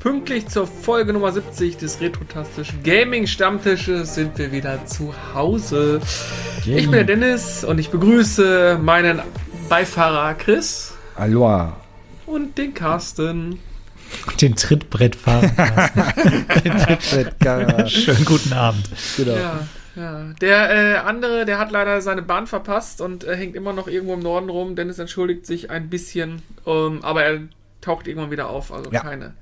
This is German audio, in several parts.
Pünktlich zur Folge Nummer 70 des Retrotastisch Gaming Stammtisches sind wir wieder zu Hause. Yay. Ich bin der Dennis und ich begrüße meinen Beifahrer Chris Aloha. und den Carsten. Den Trittbrettfahrer. Schönen guten Abend. genau. Ja, ja. Der äh, andere, der hat leider seine Bahn verpasst und äh, hängt immer noch irgendwo im Norden rum. Dennis entschuldigt sich ein bisschen, ähm, aber er taucht irgendwann wieder auf. Also Ja. keine,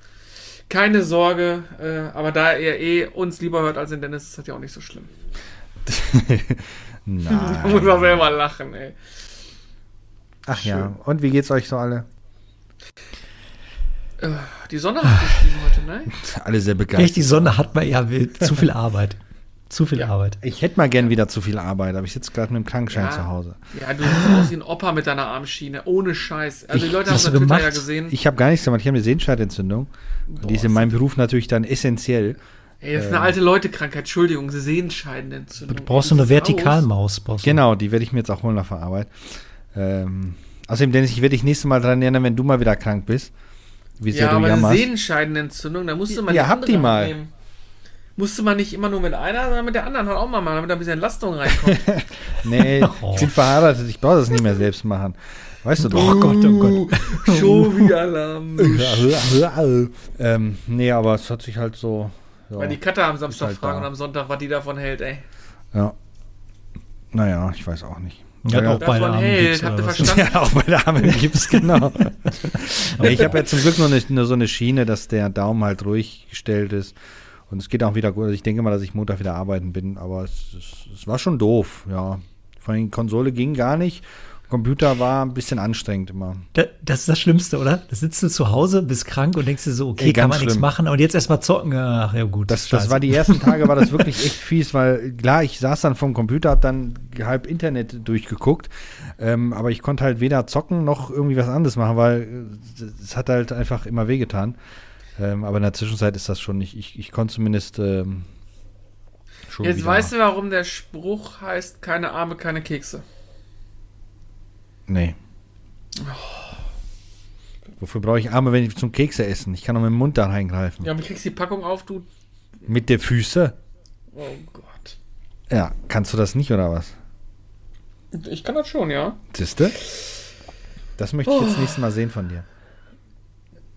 keine Sorge. Äh, aber da er eh uns lieber hört als den Dennis, ist das ja auch nicht so schlimm. Da muss Nein. man selber lachen, ey. Ach ja. Und wie geht's euch so alle? Äh, die Sonne hat geschienen heute, ne? Alle sehr Echt, begeistert. die Sonne hat man ja will- zu viel Arbeit. Zu viel Ja. Arbeit. Ich hätte mal gern wieder zu viel Arbeit, aber ich sitze gerade mit dem Krankenschein Ja. zu Hause. Ja, du siehst aus wie ein Opa mit deiner Armschiene. Ohne Scheiß. Also die Ich- Leute haben es du auf Twitter ja gesehen. Ich habe gar nichts gemacht. Ich habe eine Sehenscheidentzündung. Die ist in meinem Beruf natürlich dann essentiell. Ey, das ist eine alte Leute-Krankheit. Entschuldigung, Sehenscheidenentzündung. Du brauchst so eine? Vertikalmaus. Brauchst du. Genau, die werde ich mir jetzt auch holen nach der Arbeit. Ähm, außerdem, Dennis, ich werde dich nächstes Mal daran erinnern, wenn du mal wieder krank bist. Wie sehr Ja, du aber eine jammerst. Sehenscheidenentzündung, da musste man Ja, die hab andere die mal. abnehmen. Musste man nicht immer nur mit einer, sondern mit der anderen halt auch mal machen, damit da ein bisschen Entlastung reinkommt. Nee, Oh. ich bin verheiratet, ich brauche das nicht mehr selbst machen. Weißt du doch. Oh Gott, oh Gott. Schon wieder Alarm. ähm, nee, aber es hat sich halt so. Ja, Weil die Katze am Samstag halt fragen da. und am Sonntag, was die davon hält, ey. ja. Naja, ich weiß auch nicht. Ja, Ja, auch bei der Davon Arme hält, Gips habt ihr verstanden? Ja, auch bei der Arme gibt's genau. ich habe ja zum Glück nur, eine, nur so eine Schiene, dass der Daumen halt ruhig gestellt ist. Und es geht auch wieder gut. Also ich denke mal, dass ich Montag wieder arbeiten bin, aber es, es, es war schon doof, ja. Vor allem Konsole ging gar nicht. Computer war ein bisschen anstrengend immer. Da- Das ist das Schlimmste, oder? Da sitzt du zu Hause, bist krank und denkst dir so, okay, Ey, kann man nichts schlimm. machen. Und jetzt erstmal zocken. Ach ja, gut. Das, das war die ersten Tage, war das wirklich echt fies, weil klar, ich saß dann vom Computer, hab dann halb Internet durchgeguckt, ähm, aber ich konnte halt weder zocken noch irgendwie was anderes machen, weil es hat halt einfach immer wehgetan. Ähm, aber in der Zwischenzeit ist das schon nicht. Ich, ich konnte zumindest ähm, schon Jetzt wieder. weißt du, warum der Spruch heißt, keine Arme, keine Kekse. Nee. Wofür brauche ich Arme, wenn ich zum Kekse essen? Ich kann auch mit dem Mund da reingreifen. Ja, aber du kriegst die Packung auf, du... Mit der Füße? Oh Gott. Ja, kannst du das nicht oder was? Ich kann das schon, ja. Siehste? Das möchte ich jetzt nächstes Mal sehen von dir.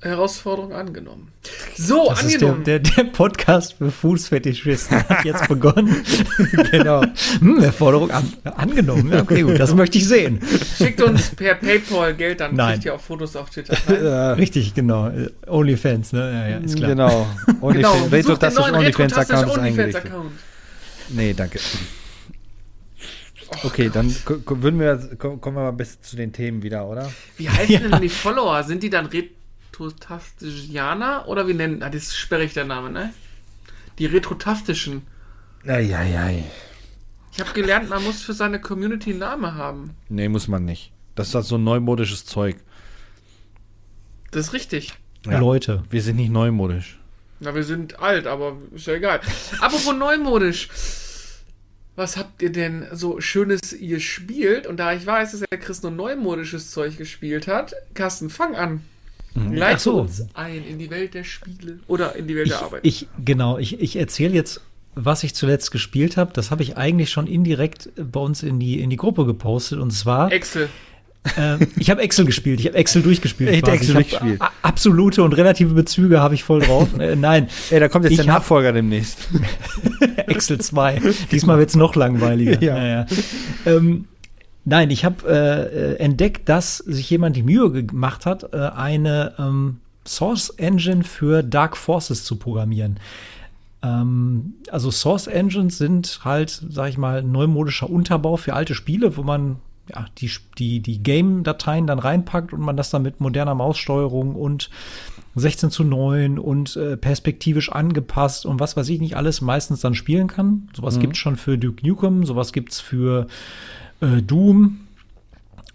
Herausforderung angenommen. So, Das ist der, angenommen. der, der Podcast für Fußfetischisten hat jetzt begonnen. genau. Hm, Erforderung an, angenommen. Ja, okay, gut, das möchte ich sehen. Schickt uns per Paypal Geld, dann Nein. kriegt ihr auch Fotos auf Twitter. Nein. Richtig, genau. Onlyfans, ne? Ja, ja, ist klar. Genau. OnlyFans. Genau, Retro besucht den Tastisch neuen OnlyFans-Account ist Retro-Tastisch eingerichtet. OnlyFans-Account. Nee, danke. Okay, dann würden wir, ko- kommen wir mal bis zu den Themen wieder, oder? Wie heißen denn die Follower? Sind die dann Retrotastisianer? Oder wie nennen, ah, das ist sperrig der Name, ne? Die Retrotastischen. Eieiei. Ich habe gelernt, man muss für seine Community einen Namen haben. Nee, muss man nicht. Das ist halt so neumodisches Zeug. Das ist richtig. Ja. Leute. Wir sind nicht neumodisch. Na, wir sind alt, aber ist ja egal. Apropos neumodisch. Was habt ihr denn so Schönes gespielt? Und da ich weiß, dass der Chris nur neumodisches Zeug gespielt hat, Carsten, fang an. Leite Ach so. uns ein in die Welt der Spiele oder in die Welt Ich, der Arbeit. ich genau, ich, ich erzähle jetzt, was ich zuletzt gespielt habe. Das habe ich eigentlich schon indirekt bei uns in die, in die Gruppe gepostet. Und zwar, Excel. äh, ich habe Excel gespielt. Ich habe Excel durchgespielt. Excel Ich hab durchgespielt. Absolute und relative Bezüge habe ich voll drauf. äh, nein, Ey, da kommt jetzt Ich der hab- Nachfolger demnächst. Excel 2. Diesmal wird es noch langweiliger. Ja. Naja. Ähm, nein, ich habe äh, äh, entdeckt, dass sich jemand die Mühe gemacht hat, äh, eine ähm, Source Engine für Dark Forces zu programmieren. Ähm, also Source Engines sind halt, sag ich mal, neumodischer Unterbau für alte Spiele, wo man ja, die, die, die Game-Dateien dann reinpackt und man das dann mit moderner Maussteuerung und 16 zu 9 und äh, perspektivisch angepasst und was weiß ich nicht alles meistens dann spielen kann. Sowas gibt's schon für Duke Nukem, sowas gibt's für äh, Doom.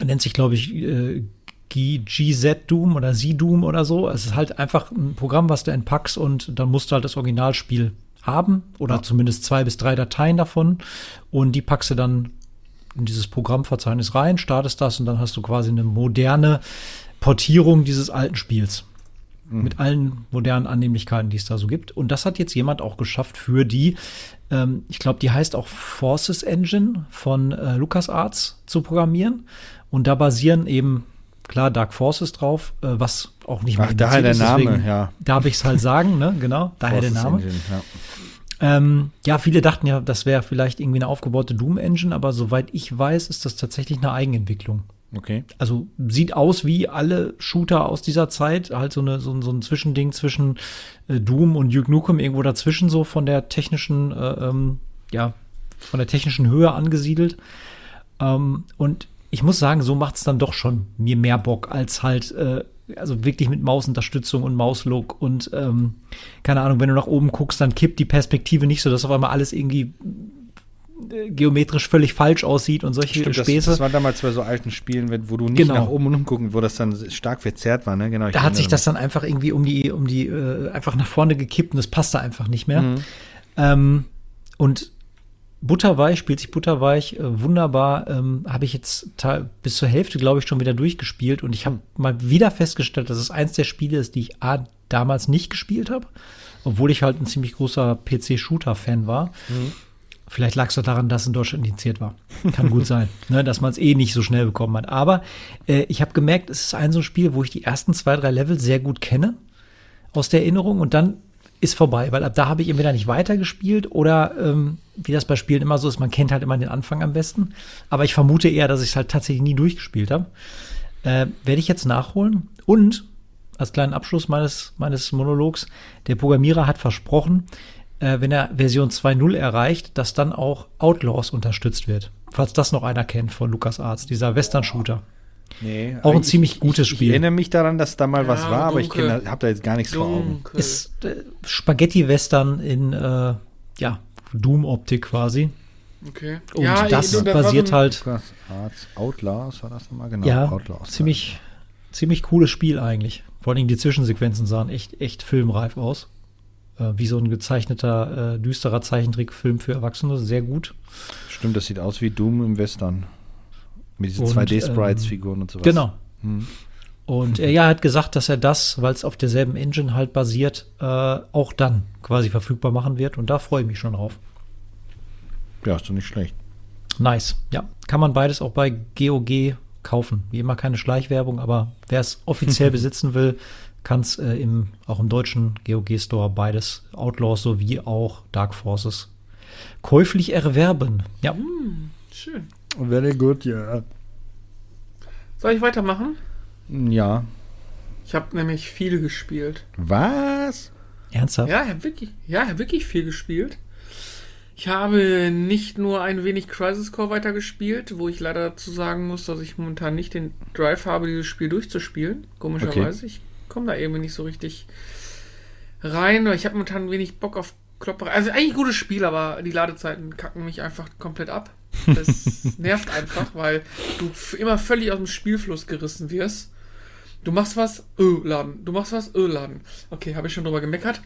Nennt sich, glaube ich, äh, GZ Doom oder Z-Doom oder so. Es ist halt einfach ein Programm, was du entpackst und dann musst du halt das Originalspiel haben oder Ja. zumindest zwei bis drei Dateien davon und die packst du dann in dieses Programmverzeichnis rein, startest das und dann hast du quasi eine moderne Portierung dieses alten Spiels. Mhm. Mit allen modernen Annehmlichkeiten, die es da so gibt. Und das hat jetzt jemand auch geschafft für die, ähm, ich glaube, die heißt auch Forces Engine von äh, LucasArts zu programmieren. Und da basieren eben, klar, Dark Forces drauf, äh, was auch nicht mehr Ach, daher der Name, ja. Darf ich es halt sagen, ne? Genau, daher der Name. Engine, ja. Ähm, ja, viele dachten ja, das wäre vielleicht irgendwie eine aufgebaute Doom-Engine, aber soweit ich weiß, ist das tatsächlich eine Eigenentwicklung. Okay. Also sieht aus wie alle Shooter aus dieser Zeit, halt so, eine, so, so ein Zwischending zwischen äh, Doom und Duke Nukem, irgendwo dazwischen so von der technischen, äh, ähm, ja, von der technischen Höhe angesiedelt. Ähm, und ich muss sagen, so macht es dann doch schon mir mehr Bock als halt, äh, also wirklich mit Mausunterstützung und Mauslook und ähm, keine Ahnung, wenn du nach oben guckst, dann kippt die Perspektive nicht so, dass auf einmal alles irgendwie geometrisch völlig falsch aussieht und solche Stimmt, Späße. Das, das war damals bei so alten Spielen, wo du nicht genau. nach oben und umgucken, wo das dann stark verzerrt war, ne? Genau. Da hat sich das dann einfach irgendwie um die, um die, äh, einfach nach vorne gekippt und das passte einfach nicht mehr. Mhm. Ähm, und Butterweich, spielt sich Butterweich äh, wunderbar, ähm, habe ich jetzt bis zur Hälfte, glaube ich, schon wieder durchgespielt und ich habe mal wieder festgestellt, dass es eins der Spiele ist, die ich A, damals nicht gespielt habe, obwohl ich halt ein ziemlich großer PC-Shooter-Fan war. Mhm. Vielleicht lag es doch daran, dass es in Deutschland indiziert war. Kann gut sein, ne, dass man es eh nicht so schnell bekommen hat. Aber äh, ich habe gemerkt, es ist ein so ein Spiel, wo ich die ersten zwei, drei Level sehr gut kenne aus der Erinnerung und dann ist vorbei, weil ab da habe ich entweder nicht weitergespielt oder ähm, wie das bei Spielen immer so ist, man kennt halt immer den Anfang am besten. Aber ich vermute eher, dass ich es halt tatsächlich nie durchgespielt habe. Äh, Werde ich jetzt nachholen. Und als kleinen Abschluss meines, meines Monologs, der Programmierer hat versprochen, äh, wenn er Version 2.0 erreicht, dass dann auch Outlaws unterstützt wird. Falls das noch einer kennt von LucasArts, dieser Western-Shooter. Nee, auch ein ziemlich ich, gutes Spiel. Ich erinnere mich daran, dass da mal ja, was war, aber ich habe da jetzt gar nichts dunkel. vor Augen. Ist äh, Spaghetti-Western in äh, ja, Doom-Optik quasi. Okay. Und ja, das ich, basiert halt. Outlaws war das nochmal, genau. Ja, Outlaws, ziemlich, ziemlich cooles Spiel eigentlich. Vor allem die Zwischensequenzen sahen echt, echt filmreif aus. Äh, wie so ein gezeichneter, äh, düsterer Zeichentrickfilm für Erwachsene. Sehr gut. Stimmt, das sieht aus wie Doom im Western. Mit diesen 2D-Sprites-Figuren ähm, und sowas. Genau. Hm. Und er ja, hat gesagt, dass er das, weil es auf derselben Engine halt basiert, äh, auch dann quasi verfügbar machen wird. Und da freue ich mich schon drauf. Ja, ist doch nicht schlecht. Nice. Ja, kann man beides auch bei GOG kaufen. Wie immer keine Schleichwerbung, aber wer es offiziell besitzen will, kann es äh, im, auch im deutschen GOG Store beides Outlaws sowie auch Dark Forces käuflich erwerben. Ja. Mm, schön. Very good, ja. Yeah. Soll ich weitermachen? Ja. Ich habe nämlich viel gespielt. Was? Ernsthaft? Ja, ich habe wirklich, ja, hab wirklich viel gespielt. Ich habe nicht nur ein wenig Crisis Core weitergespielt, wo ich leider dazu sagen muss, dass ich momentan nicht den Drive habe, dieses Spiel durchzuspielen. Komischerweise. Okay. Ich komme da irgendwie nicht so richtig rein. Ich habe momentan wenig Bock auf Klopperei. Also eigentlich ein gutes Spiel, aber die Ladezeiten kacken mich einfach komplett ab. Das nervt einfach, weil du immer völlig aus dem Spielfluss gerissen wirst. Du machst was, öh, laden. Du machst was, öh, laden. Okay, habe ich schon drüber gemeckert.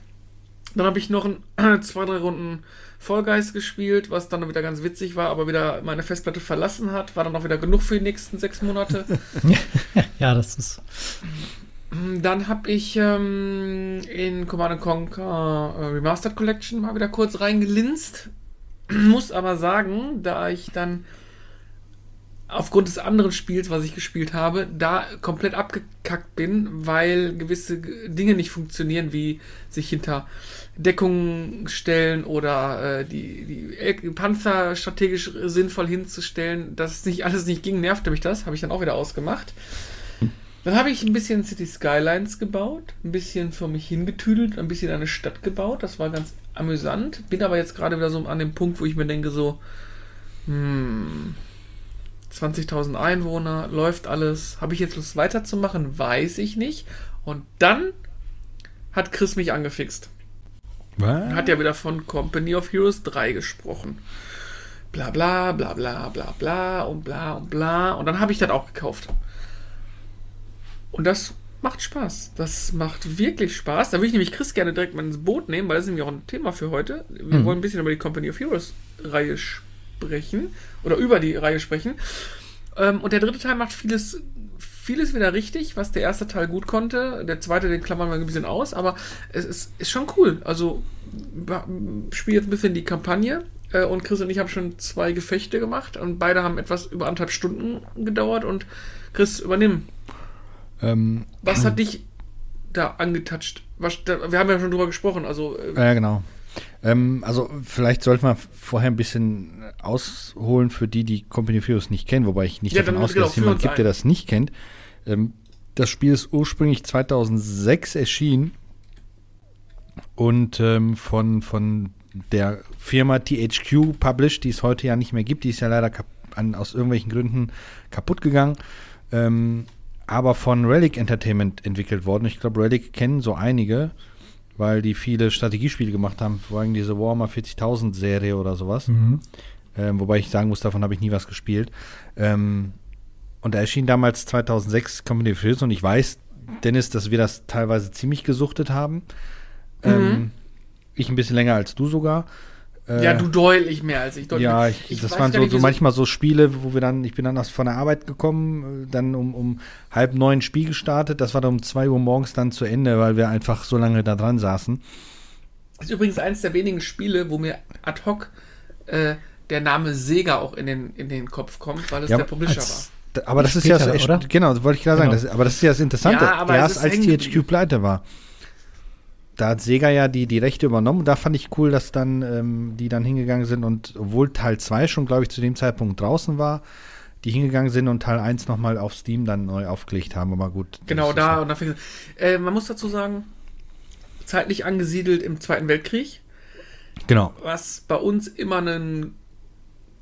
Dann habe ich noch ein, zwei, drei Runden Vollgeist gespielt, was dann wieder ganz witzig war, aber wieder meine Festplatte verlassen hat. War dann auch wieder genug für die nächsten sechs Monate. ja, das ist. Dann habe ich ähm, in Command Conquer äh, Remastered Collection mal wieder kurz reingelinst. Muss aber sagen, da ich dann aufgrund des anderen Spiels, was ich gespielt habe, da komplett abgekackt bin, weil gewisse Dinge nicht funktionieren, wie sich hinter Deckung stellen oder äh, die, die Panzer strategisch sinnvoll hinzustellen. Dass nicht alles nicht ging, nervte mich das. Habe ich dann auch wieder ausgemacht. Dann habe ich ein bisschen City Skylines gebaut, ein bisschen für mich hingetüdelt, ein bisschen eine Stadt gebaut. Das war ganz amüsant. Bin aber jetzt gerade wieder so an dem Punkt, wo ich mir denke, so, hm, 20.000 Einwohner, läuft alles. Habe ich jetzt Lust weiterzumachen? Weiß ich nicht. Und dann hat Chris mich angefixt. Was? Hat ja wieder von Company of Heroes 3 gesprochen. Bla bla bla bla bla bla und bla und bla. Und dann habe ich das auch gekauft. Und das macht Spaß. Das macht wirklich Spaß. Da würde ich nämlich Chris gerne direkt mal ins Boot nehmen, weil das ist nämlich auch ein Thema für heute. Wir mhm. wollen ein bisschen über die Company of Heroes Reihe sprechen oder über die Reihe sprechen. Ähm, und der dritte Teil macht vieles, vieles wieder richtig, was der erste Teil gut konnte. Der zweite, den klammern wir ein bisschen aus, aber es ist, ist schon cool. Also spiele jetzt ein bisschen die Kampagne äh, und Chris und ich haben schon zwei Gefechte gemacht und beide haben etwas über anderthalb Stunden gedauert und Chris, übernimm. Ähm, Was hat dich da angetatscht? Was, da, wir haben ja schon drüber gesprochen, also äh, Ja, genau. Ähm, also vielleicht sollte man vorher ein bisschen ausholen für die, die Company of Heroes nicht kennen, wobei ich nicht Ja, davon ausgehe, genau, dass jemand gibt, der ein. das nicht kennt. Ähm, das Spiel ist ursprünglich 2006 erschienen und ähm, von, von der Firma THQ published, die es heute ja nicht mehr gibt. Die ist ja leider an, aus irgendwelchen Gründen kaputt gegangen. Ähm, aber von Relic Entertainment entwickelt worden. Ich glaube, Relic kennen so einige, weil die viele Strategiespiele gemacht haben, vor allem diese Warhammer 40.000 Serie oder sowas. Mhm. Ähm, wobei ich sagen muss, davon habe ich nie was gespielt. Ähm, und da erschien damals 2006 Company of Heroes und ich weiß, Dennis, dass wir das teilweise ziemlich gesuchtet haben. Ähm, ich ein bisschen länger als du sogar. Äh, ja, du deutlich mehr als ich. Deutlich ja, mehr. ich, das waren so, nicht, so manchmal so Spiele, wo wir dann, ich bin dann aus, von der Arbeit gekommen, äh, dann um, um halb neun Spiel gestartet, das war dann um zwei Uhr morgens dann zu Ende, weil wir einfach so lange da dran saßen. Das ist übrigens eines der wenigen Spiele, wo mir ad hoc äh, der Name Sega auch in den, in den Kopf kommt, weil es Ja, der Publisher war. als- Da- Aber das ist ja, Später, das, oder? genau, das wollte ich gerade sagen, Genau. das, aber das ist ja das Interessante, Ja, aber es erst ist als THQ pleite war. Da hat Sega ja die, die Rechte übernommen. Da fand ich cool, dass dann ähm, die dann hingegangen sind und obwohl Teil 2 schon, glaube ich, zu dem Zeitpunkt draußen war, die hingegangen sind und Teil 1 nochmal auf Steam dann neu aufgelegt haben. Aber gut. Genau da und da fing äh, Man muss dazu sagen, zeitlich angesiedelt im Zweiten Weltkrieg, Genau. was bei uns immer einen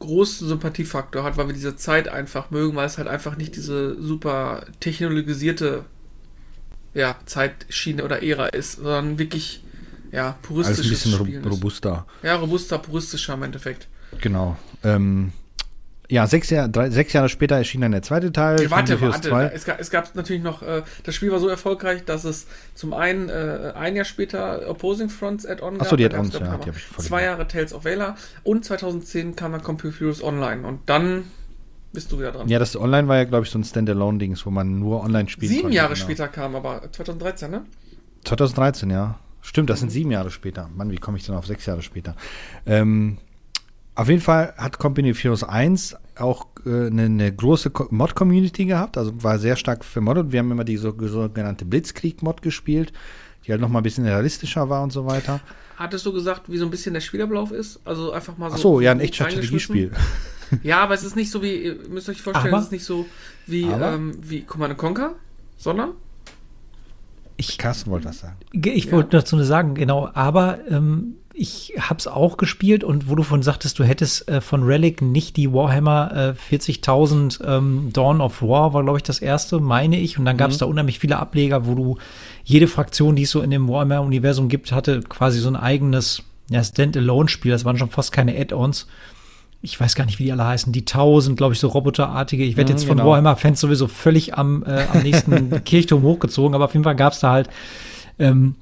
großen Sympathiefaktor hat, weil wir diese Zeit einfach mögen, weil es halt einfach nicht diese super technologisierte ja, Zeitschiene oder Ära ist, sondern wirklich ja, Alles ein puristisches bisschen Spielen ro ist. robuster. Ja, robuster, puristischer im Endeffekt. Genau. Ähm, ja, sechs, Jahr, drei, sechs Jahre später erschien dann der zweite Teil. Ja, warte, warte. 2. Es gab, es gab natürlich noch, äh, das Spiel war so erfolgreich, dass es zum einen äh, ein Jahr später Opposing Fronts Add-on Ach so, die Add-ons, ja, die ich Zwei. Jahre Tales of Valor und 2010 kam dann Computer Heroes Online und dann bist du wieder dran. Ja, das Online war ja, glaube ich, so ein Standalone-Dings, wo man nur online spielen Sieben konnte. Jahre genau. später kam aber 2013, ne? 2013, ja. Stimmt, das sind sieben Jahre später. Mann, wie komme ich denn auf sechs Jahre später? Ähm, auf jeden Fall hat Company of Heroes 1 auch äh, eine, eine große Co- Mod-Community gehabt, also war sehr stark vermoddet. Wir haben immer die so, sogenannte Blitzkrieg-Mod gespielt, die halt noch mal ein bisschen realistischer war und so weiter. Hattest du gesagt, wie so ein bisschen der Spielablauf ist? Also einfach mal so. Ach so, ja, ein reingeschmissen? Strategiespiel. Ja, aber es ist nicht so wie, ihr müsst euch vorstellen, Aber- es ist nicht so wie, ähm, wie Command Conquer, sondern Ich, Carsten wollte was sagen. ich Ja. wollte dazu nur sagen, genau, aber ähm, ich hab's auch gespielt und wo du von sagtest, du hättest äh, von Relic nicht die Warhammer äh, 40.000 ähm, Dawn of War, war glaube ich das erste, meine ich. Und dann gab's da unheimlich viele Ableger, wo du jede Fraktion, die es so in dem Warhammer-Universum gibt, hatte quasi so ein eigenes ja, Standalone-Spiel. Das waren schon fast keine Add-ons. Ich weiß gar nicht, wie die alle heißen. Die Tausend, glaube ich, so roboterartige. Ich werde Mhm, jetzt von genau. Warhammer-Fans sowieso völlig am, äh, am nächsten Kirchturm hochgezogen, aber auf jeden Fall gab's da halt ähm,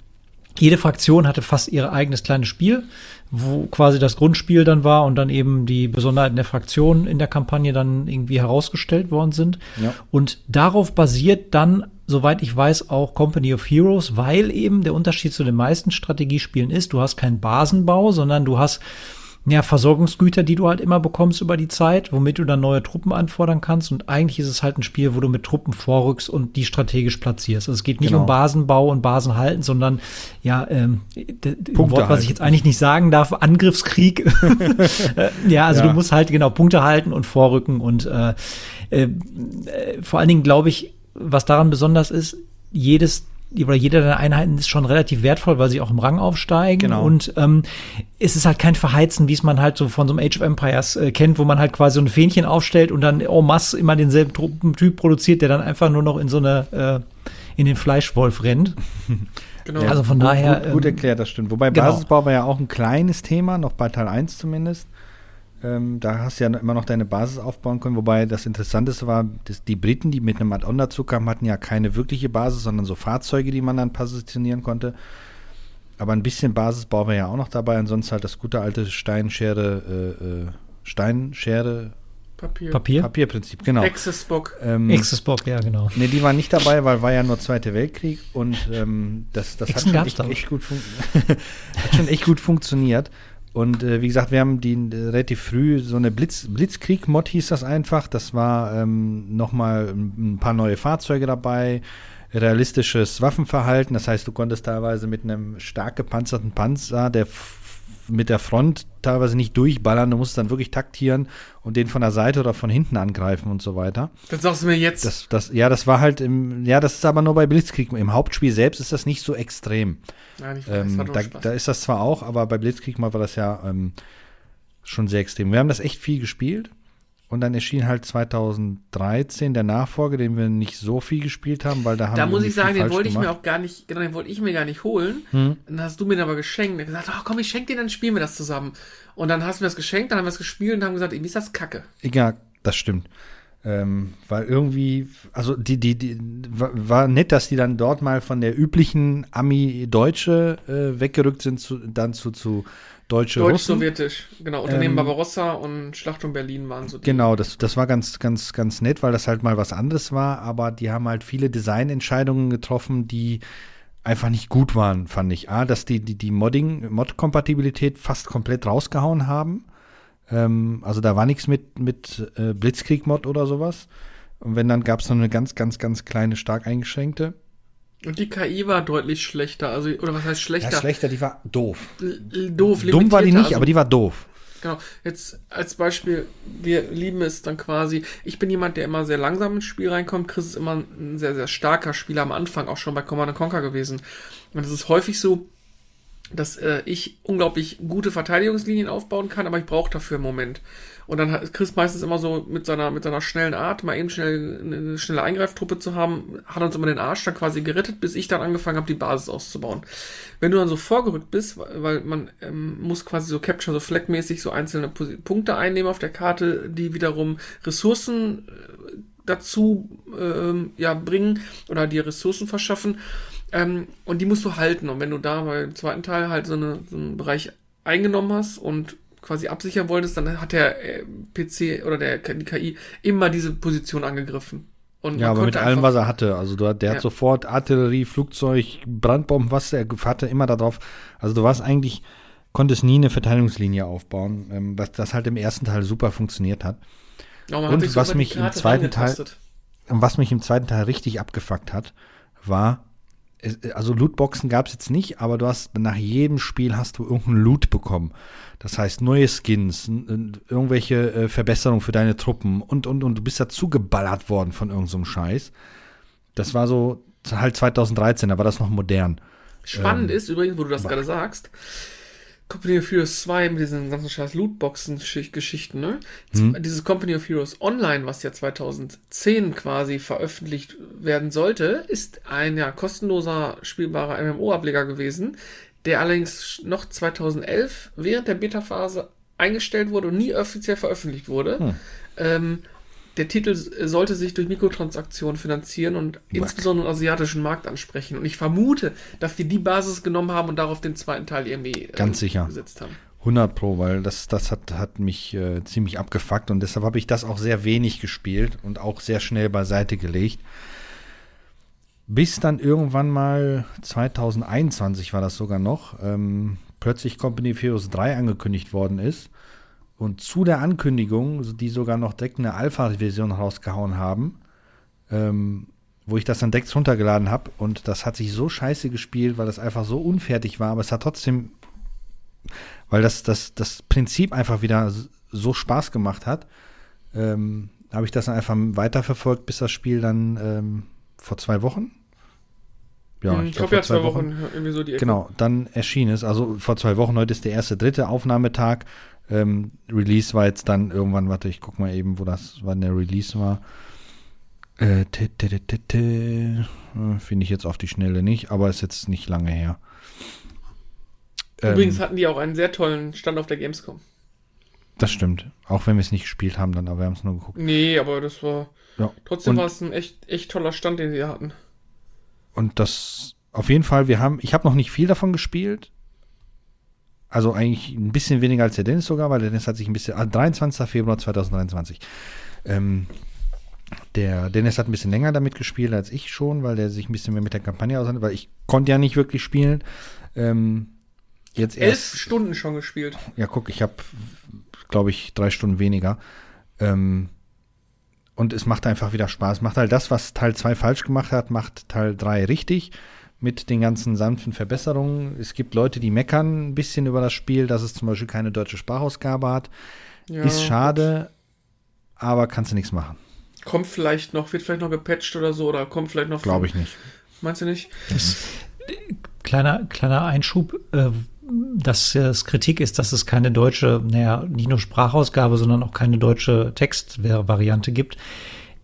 jede Fraktion hatte fast ihr eigenes kleines Spiel, wo quasi das Grundspiel dann war und dann eben die Besonderheiten der Fraktion in der Kampagne dann irgendwie herausgestellt worden sind. Ja. Und darauf basiert dann, soweit ich weiß, auch Company of Heroes, weil eben der Unterschied zu den meisten Strategiespielen ist, du hast keinen Basenbau, sondern du hast ja, Versorgungsgüter, die du halt immer bekommst über die Zeit, womit du dann neue Truppen anfordern kannst. Und eigentlich ist es halt ein Spiel, wo du mit Truppen vorrückst und die strategisch platzierst. Also es geht nicht Genau. um Basenbau und Basen halten, sondern ja, ähm, Punkte Wort, was ich jetzt eigentlich nicht sagen darf, Angriffskrieg. Äh, ja, also Ja. du musst halt genau Punkte halten und vorrücken und äh, äh, vor allen Dingen glaube ich, was daran besonders ist, jedes oder jede deiner Einheiten ist schon relativ wertvoll, weil sie auch im Rang aufsteigen. Genau. Und ähm, es ist halt kein Verheizen, wie es man halt so von so einem Age of Empires äh, kennt, wo man halt quasi so ein Fähnchen aufstellt und dann en masse immer denselben Truppentyp produziert, der dann einfach nur noch in so eine äh, in den Fleischwolf rennt. genau. Also von gut, daher, Gut, gut ähm, erklärt, das stimmt. Wobei genau. Basisbau war ja auch ein kleines Thema, noch bei Teil 1 zumindest. Ähm, da hast du ja immer noch deine Basis aufbauen können. Wobei das Interessanteste war, dass die Briten, die mit einem Add-on dazu kamen, hatten ja keine wirkliche Basis, sondern so Fahrzeuge, die man dann positionieren konnte. Aber ein bisschen Basisbau war ja auch noch dabei. Ansonsten halt das gute alte Steinschere, äh, äh, Stein, Schere, Papier. Papier? Papierprinzip, genau. Access-Bock. Ähm, Exosbock, ja, genau. Nee, die waren nicht dabei, weil war ja nur Zweiter Weltkrieg und ähm, das, das hat schon, echt, echt gut hat schon echt gut funktioniert. Und äh, wie gesagt, wir haben die äh, relativ früh so eine Blitz, Blitzkrieg-Mod hieß das einfach. Das war ähm, nochmal ein paar neue Fahrzeuge dabei, realistisches Waffenverhalten. Das heißt, du konntest teilweise mit einem stark gepanzerten Panzer, der mit der Front teilweise nicht durchballern, du musst dann wirklich taktieren und den von der Seite oder von hinten angreifen und so weiter. Das sagst du mir jetzt. Das, das, ja, das war halt im, ja, das ist aber nur bei Blitzkrieg. Im Hauptspiel selbst ist das nicht so extrem. Nein, ich weiß, Ähm, da, da ist das zwar auch, aber bei Blitzkrieg mal war das ja ähm, schon sehr extrem. Wir haben das echt viel gespielt. Und dann erschien halt 2013 der Nachfolger, den wir nicht so viel gespielt haben, weil da haben Da wir muss ich sagen, den wollte ich mir gemacht. auch gar nicht, genau, den wollte ich mir gar nicht holen. Hm. Dann hast du mir den aber geschenkt. Dann gesagt, ach komm, ich schenke dir, dann spielen wir das zusammen. Und dann hast du mir das geschenkt, dann haben wir es gespielt und haben gesagt, irgendwie ist das Kacke. Ja, das stimmt. Ähm, weil irgendwie, also die, die, die, wa- war nett, dass die dann dort mal von der üblichen Ami-Deutsche äh, weggerückt sind, zu, dann zu, zu Deutsche Russen. Deutsch-Sowjetisch. Genau, Unternehmen Ähm, Barbarossa und Schlacht um Berlin waren so die. Genau, das, das war ganz, ganz, ganz nett, weil das halt mal was anderes war, aber die haben halt viele Designentscheidungen getroffen, die einfach nicht gut waren, fand ich. A, dass die, die, die Modding, Mod-Kompatibilität fast komplett rausgehauen haben. Ähm, also da war nichts mit, mit äh, Blitzkrieg-Mod oder sowas. Und wenn, dann gab es noch eine ganz, ganz, ganz kleine, stark eingeschränkte. Und die KI war deutlich schlechter. Also, oder was heißt schlechter? Ja, schlechter, die war doof. L- doof, Dumm war die nicht, Also, aber die war doof. Genau. Jetzt als Beispiel, wir lieben es dann quasi. Ich bin jemand, der immer sehr langsam ins Spiel reinkommt. Chris ist immer ein sehr, sehr starker Spieler am Anfang, auch schon bei Command Conquer gewesen. Und es ist häufig so, dass äh, ich unglaublich gute Verteidigungslinien aufbauen kann, aber ich brauche dafür einen Moment. Und dann hat Chris meistens immer so mit seiner, mit seiner schnellen Art, mal eben schnell eine schnelle Eingreiftruppe zu haben, hat uns immer den Arsch dann quasi gerettet, bis ich dann angefangen habe, die Basis auszubauen. Wenn du dann so vorgerückt bist, weil man ähm, muss quasi so Capture, so Flag-mäßig so einzelne Punkte einnehmen auf der Karte, die wiederum Ressourcen äh, dazu ähm, ja, bringen oder dir Ressourcen verschaffen. Ähm, und die musst du halten. Und wenn du da beim zweiten Teil halt so, eine, so einen Bereich eingenommen hast und quasi absichern wolltest, dann hat der äh, PC oder der, die KI immer diese Position angegriffen. Und Ja, aber mit allem, was er hatte. Also du, der Ja. hat sofort Artillerie, Flugzeug, Brandbomben, was er hatte, immer darauf. Also du warst eigentlich, konntest nie eine Verteidigungslinie aufbauen, ähm, was das halt im ersten Teil super funktioniert hat. Ja, und hat was mich im zweiten Teil- was mich im zweiten Teil richtig abgefuckt hat, war, also Lootboxen gab es jetzt nicht, aber du hast nach jedem Spiel hast du irgendeinen Loot bekommen. Das heißt neue Skins, irgendwelche äh, Verbesserungen für deine Truppen und und und du bist dazu geballert worden von irgendeinem so Scheiß. Das war so halt 2013, da war das noch modern. Spannend Ähm, ist übrigens, wo du das gerade sagst, Company of Heroes 2 mit diesen ganzen scheiß Lootboxen-Geschichten, ne? Hm. Dieses Company of Heroes Online, was ja 2010 quasi veröffentlicht werden sollte, ist ein ja kostenloser spielbarer MMO-Ableger gewesen, der allerdings noch 2011 während der Beta-Phase eingestellt wurde und nie offiziell veröffentlicht wurde. Hm. Ähm, der Titel sollte sich durch Mikrotransaktionen finanzieren und insbesondere den asiatischen Markt ansprechen. Und ich vermute, dass die die Basis genommen haben und darauf den zweiten Teil irgendwie äh, Ganz sicher. gesetzt haben. 100 Pro, weil das, das hat, hat mich äh, ziemlich abgefuckt und deshalb habe ich das auch sehr wenig gespielt und auch sehr schnell beiseite gelegt. Bis dann irgendwann mal 2021 war das sogar noch, ähm, plötzlich Company of Heroes 3 angekündigt worden ist. Und zu der Ankündigung, die sogar noch direkt eine Alpha-Version rausgehauen haben, ähm, wo ich das dann direkt runtergeladen habe. Und das hat sich so scheiße gespielt, weil das einfach so unfertig war, aber es hat trotzdem weil das, das, das Prinzip einfach wieder so Spaß gemacht hat, ähm, habe ich das dann einfach weiterverfolgt, bis das Spiel dann ähm, vor zwei Wochen. Hm, ich glaub, glaube ja zwei Wochen, irgendwie so die Ecke. Genau, dann erschien es. Also vor zwei Wochen, heute ist der erste, dritte Aufnahmetag. Ähm, Release war jetzt dann irgendwann, warte, ich guck mal eben, wo das, wann der Release war. Äh, äh, Finde ich jetzt auf die Schnelle nicht, aber ist jetzt nicht lange her. Übrigens Ähm, hatten die auch einen sehr tollen Stand auf der Gamescom. Das stimmt. Auch wenn wir es nicht gespielt haben, dann, aber wir haben es nur geguckt. Nee, aber das war. Ja. Trotzdem war es ein echt, echt toller Stand, den sie hatten. Und das auf jeden Fall, wir haben, ich habe noch nicht viel davon gespielt, Also eigentlich ein bisschen weniger als der Dennis sogar, weil der Dennis hat sich ein bisschen, ah, 23. Februar 2023. Ähm, der Dennis hat ein bisschen länger damit gespielt als ich schon, weil der sich ein bisschen mehr mit der Kampagne auseinandersetzt, weil ich konnte ja nicht wirklich spielen. Ähm, jetzt Elf erst, Stunden schon gespielt. ja, guck, ich habe, glaube ich, drei Stunden weniger. Ähm, und es macht einfach wieder Spaß. Macht halt das, was Teil 2 falsch gemacht hat, macht Teil 3 richtig. Mit den ganzen sanften Verbesserungen. Es gibt Leute, die meckern ein bisschen über das Spiel, dass es zum Beispiel keine deutsche Sprachausgabe hat. Ja. Ist schade, aber kannst du nichts machen. Kommt vielleicht noch, wird vielleicht noch gepatcht oder so, oder kommt vielleicht noch. Glaube ich nicht. Meinst du nicht? Kleiner, kleiner Einschub, äh, dass es Kritik ist, dass es keine deutsche, naja, nicht nur Sprachausgabe, sondern auch keine deutsche Textvariante gibt.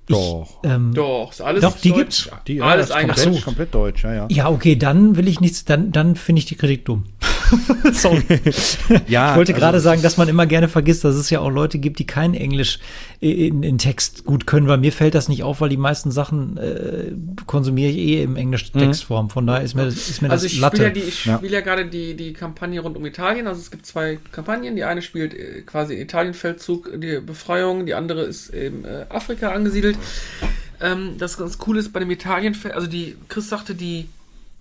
Doch. Ich, ähm, Doch, ist alles Doch, die Deutsch. gibt's. Die, alles das ist eigentlich. komplett, komplett deutsch, ja, ja. ja, okay, dann will ich nichts, dann, dann finde ich die Kritik dumm. Sorry. ja Ich wollte also gerade sagen, dass man immer gerne vergisst, dass es ja auch Leute gibt, die kein Englisch in, in Text gut können, weil mir fällt das nicht auf, weil die meisten Sachen äh, konsumiere ich eh im englisch Textform. Von daher ist mir, das- ist mir Also das ich Latte. spiele ja, die, ich Ja. spiele ja gerade die, die Kampagne rund um Italien. Also es gibt zwei Kampagnen. Die eine spielt äh, quasi Italienfeldzug, die Befreiung. Die andere ist in äh, Afrika angesiedelt. Ähm, das ganz cool ist bei dem Italienfeld, also die, Chris sagte, die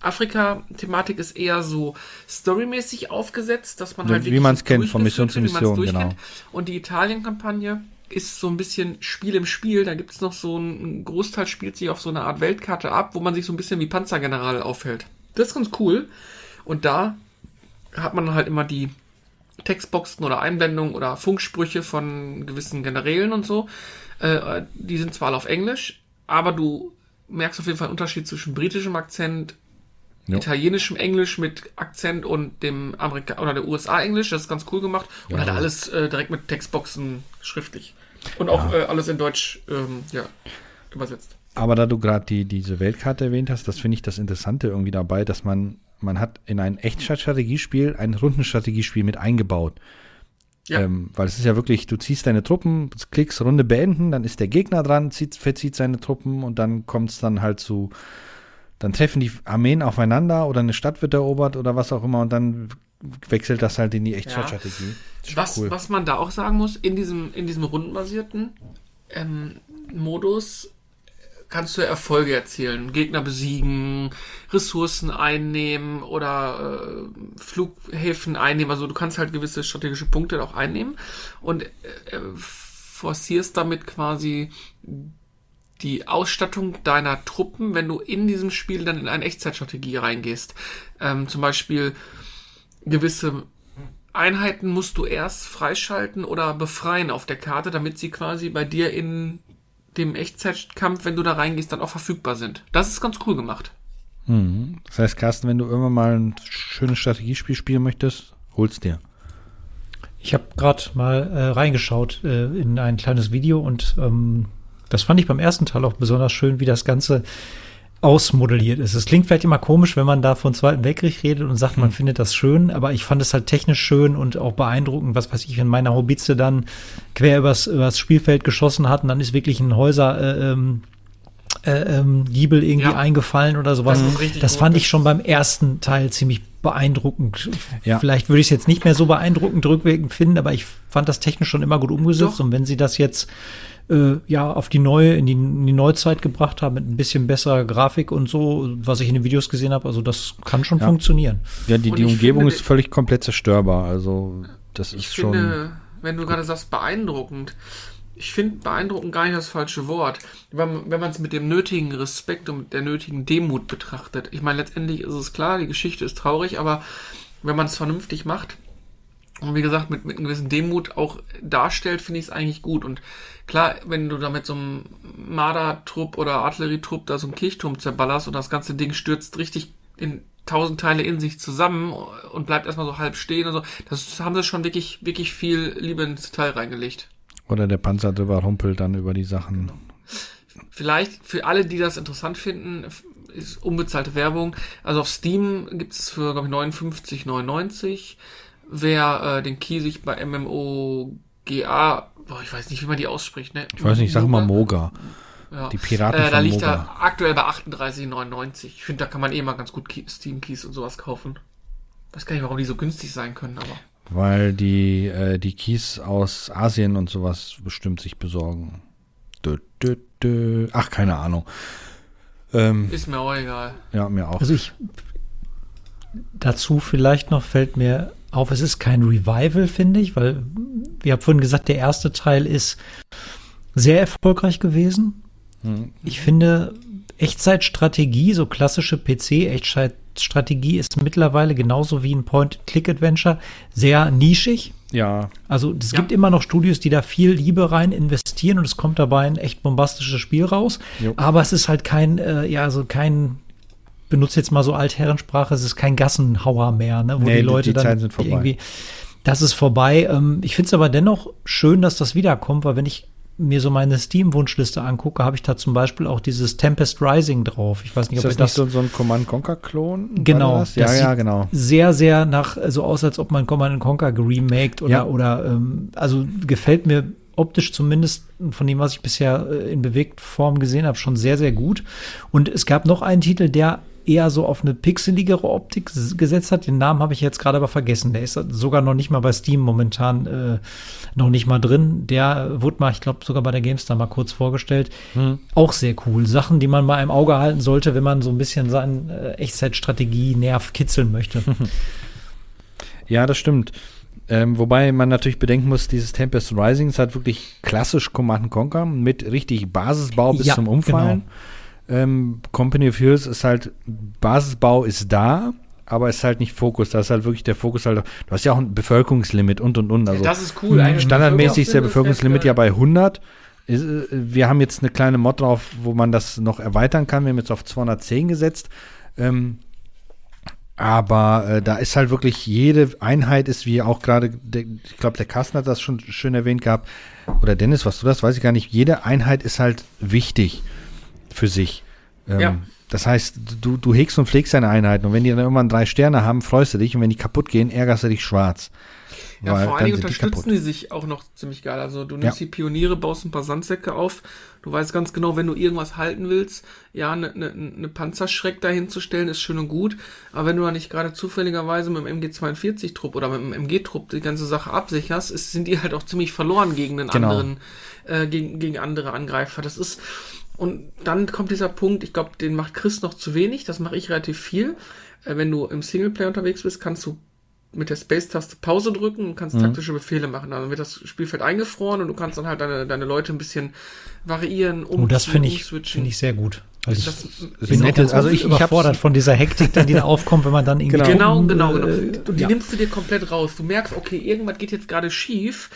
Afrika-Thematik ist eher so storymäßig aufgesetzt, dass man halt wie wirklich man's kennt, von Mission zu Mission, genau. Und die Italien-Kampagne ist so ein bisschen Spiel im Spiel. Da gibt es noch so ein ein Großteil spielt sich auf so eine Art Weltkarte ab, wo man sich so ein bisschen wie Panzergeneral aufhält. Das ist ganz cool. Und da hat man halt immer die Textboxen oder Einblendungen oder Funksprüche von gewissen Generälen und so. Äh, die sind zwar alle auf Englisch, aber du merkst auf jeden Fall einen Unterschied zwischen britischem Akzent, Ja. italienischem Englisch mit Akzent und dem Amerika oder der USA-Englisch. Das ist ganz cool gemacht. Und Ja. halt alles äh, direkt mit Textboxen schriftlich. Und auch äh, alles in Deutsch ähm, ja, übersetzt. Aber da du gerade die, diese Weltkarte erwähnt hast, das finde ich das Interessante irgendwie dabei, dass man, man hat in ein Echtzeitstrategiespiel ein Rundenstrategiespiel mit eingebaut. Ja. Ähm, weil es ist ja wirklich, du ziehst deine Truppen, klickst Runde beenden, dann ist der Gegner dran, zieht, verzieht seine Truppen und dann kommt es dann halt zu, dann treffen die Armeen aufeinander oder eine Stadt wird erobert oder was auch immer und dann wechselt das halt in die Echtzeitstrategie. Schon Was, was man da auch sagen muss, in diesem, in diesem rundenbasierten ähm, Modus kannst du Erfolge erzielen, Gegner besiegen, Ressourcen einnehmen oder äh, Flughäfen einnehmen. Also du kannst halt gewisse strategische Punkte auch einnehmen und äh, äh, forcierst damit quasi die Ausstattung deiner Truppen, wenn du in diesem Spiel dann in eine Echtzeitstrategie reingehst. Ähm, zum Beispiel gewisse Einheiten musst du erst freischalten oder befreien auf der Karte, damit sie quasi bei dir in dem Echtzeitkampf, wenn du da reingehst, dann auch verfügbar sind. Das ist ganz cool gemacht. Mhm. Das heißt, Carsten, wenn du irgendwann mal ein schönes Strategiespiel spielen möchtest, hol's dir. Ich habe gerade mal äh, reingeschaut äh, in ein kleines Video und ähm, das fand ich beim ersten Teil auch besonders schön, wie das Ganze ausmodelliert ist. Es klingt vielleicht immer komisch, wenn man da von Zweiten Weltkrieg redet und sagt, man findet das schön, aber ich fand es halt technisch schön und auch beeindruckend, was weiß ich, wenn meine Haubitze dann quer übers, übers Spielfeld geschossen hat und dann ist wirklich ein Häuser äh, ähm, äh, ähm, Giebel irgendwie Ja. eingefallen oder sowas. Das Das, fand ich schon beim ersten Teil ziemlich beeindruckend. Ja. Vielleicht würde ich es jetzt nicht mehr so beeindruckend rückwirkend finden, aber ich fand das technisch schon immer gut umgesetzt. Doch. Und wenn sie das jetzt äh, ja auf die neue, in die, in die Neuzeit gebracht haben, mit ein bisschen besserer Grafik und so, was ich in den Videos gesehen habe, also das kann schon Ja. funktionieren. Ja, die, die Umgebung finde, ist völlig komplett zerstörbar. Also, das Ich ist schon. finde, wenn du gerade sagst, beeindruckend, ich finde beeindruckend gar nicht das falsche Wort. Wenn, wenn man es mit dem nötigen Respekt und mit der nötigen Demut betrachtet. Ich meine, letztendlich ist es klar, die Geschichte ist traurig, aber wenn man es vernünftig macht und wie gesagt mit, mit einer gewissen Demut auch darstellt, finde ich es eigentlich gut. Und klar, wenn du da mit so einem Marder-Trupp oder Artillerietrupp da so einen Kirchturm zerballerst und das ganze Ding stürzt richtig in tausend Teile in sich zusammen und bleibt erstmal so halb stehen und so. Das haben sie schon wirklich, wirklich viel Liebe ins Detail reingelegt. Oder der Panzer drüber rumpelt dann über die Sachen. Vielleicht für alle, die das interessant finden, ist unbezahlte Werbung. Also auf Steam gibt es für, glaube ich, 59,99. Wer äh, den Key sich bei MMOGA, boah, ich weiß nicht, wie man die ausspricht, ne? Ich weiß nicht, ich sag mal Moga. Ja. Die Piraten äh, da von liegt Moga. er aktuell bei 38,99. Ich finde, da kann man eh mal ganz gut Key- Steam-Keys und sowas kaufen. Weiß gar nicht, warum die so günstig sein können, aber. Weil die, äh, die Keys aus Asien und sowas bestimmt sich besorgen. Dö, dö, dö. Ach, keine Ahnung. Ähm, Ist mir auch egal. ja, mir auch. Also ich dazu vielleicht noch fällt mir auf, es ist kein Revival, finde ich, weil wir haben vorhin gesagt, der erste Teil ist sehr erfolgreich gewesen. Hm. Ich finde Echtzeitstrategie, so klassische PC-Echtzeitstrategie ist mittlerweile genauso wie ein Point-Click-Adventure sehr nischig. Ja, Also es Ja. gibt immer noch Studios, die da viel Liebe rein investieren und es kommt dabei ein echt bombastisches Spiel raus. Jo. Aber es ist halt kein, äh, ja, so kein, benutze jetzt mal so Altherrensprache, es ist kein Gassenhauer mehr, ne, wo Nee, die die- Leute die dann sind vorbei. irgendwie, das ist vorbei. Ähm, ich finde es aber dennoch schön, dass das wiederkommt, weil wenn ich mir so meine Steam-Wunschliste angucke, habe ich da zum Beispiel auch dieses Tempest Rising drauf. Ich weiß nicht, ist ob das ihr nicht so, so ein Command-Conquer-Klon? Genau. War das? Ja, das ja, sieht genau. Sehr, sehr nach, so aus, als ob man Command Conquer geremaked oder, Ja. oder ähm, also gefällt mir optisch zumindest von dem, was ich bisher äh, in Bewegtform gesehen habe, schon sehr, sehr gut. Und es gab noch einen Titel, der eher so auf eine pixeligere Optik gesetzt hat. Den Namen habe ich jetzt gerade aber vergessen. Der ist sogar noch nicht mal bei Steam momentan äh, noch nicht mal drin. Der wurde mal, ich glaube, sogar bei der GameStar mal kurz vorgestellt. Auch sehr cool. Sachen, die man mal im Auge halten sollte, wenn man so ein bisschen seinen äh, Echtzeitstrategie-Nerv kitzeln möchte. Ja, das stimmt. Ähm, wobei man natürlich bedenken muss, dieses Tempest Rising ist halt wirklich klassisch Command Conquer mit richtig Basisbau bis Ja, zum Umfallen. Ähm, Company of Heroes ist halt, Basisbau ist da, aber ist halt nicht Fokus. Da ist halt wirklich der Fokus halt, du hast ja auch ein Bevölkerungslimit und und und. Also das ist cool. Eigentlich standardmäßig ist der Bevölkerungslimit ja bei 100. Ist, äh, Wir haben jetzt eine kleine Mod drauf, wo man das noch erweitern kann. Wir haben jetzt auf 210 gesetzt. Ähm, aber äh, da ist halt wirklich jede Einheit ist, wie auch gerade, der- ich glaube, der Carsten hat das schon schön erwähnt gehabt. Oder Dennis, was du das, weiß ich gar nicht. Jede Einheit ist halt wichtig für sich. Ähm, Ja. Das heißt, du, du hegst und pflegst deine Einheiten. Und wenn die dann irgendwann drei Sterne haben, freust du dich. Und wenn die kaputt gehen, ärgerst du dich schwarz. Ja, Weil vor allen Dingen die unterstützen kaputt. die, sich auch noch ziemlich geil. Also du nimmst Ja. die Pioniere, baust ein paar Sandsäcke auf. Du weißt ganz genau, wenn du irgendwas halten willst, ja, eine ne, ne Panzerschreck dahin zu stellen, ist schön und gut. Aber wenn du da nicht gerade zufälligerweise mit dem MG42-Trupp oder mit dem MG-Trupp die ganze Sache absicherst, ist, sind die halt auch ziemlich verloren gegen den Genau. anderen, äh, gegen, gegen andere Angreifer. Das ist, und dann kommt dieser Punkt, ich glaube, den macht Chris noch zu wenig, das mache ich relativ viel. Äh, wenn du im Singleplayer unterwegs bist, kannst du mit der Space-Taste Pause drücken und kannst taktische Befehle machen. Dann wird das Spielfeld eingefroren und du kannst dann halt deine, deine Leute ein bisschen variieren, Oh, das finde ich, umswitchen. finde ich sehr gut. Weil ich Das, bin nett, also also ich- ich überfordert von dieser Hektik, dann die da aufkommt, wenn man dann irgendwie Genau, Truppen, genau, genau. äh, Du, die ja. nimmst du dir komplett raus. Du merkst, okay, irgendwas geht jetzt gerade schief,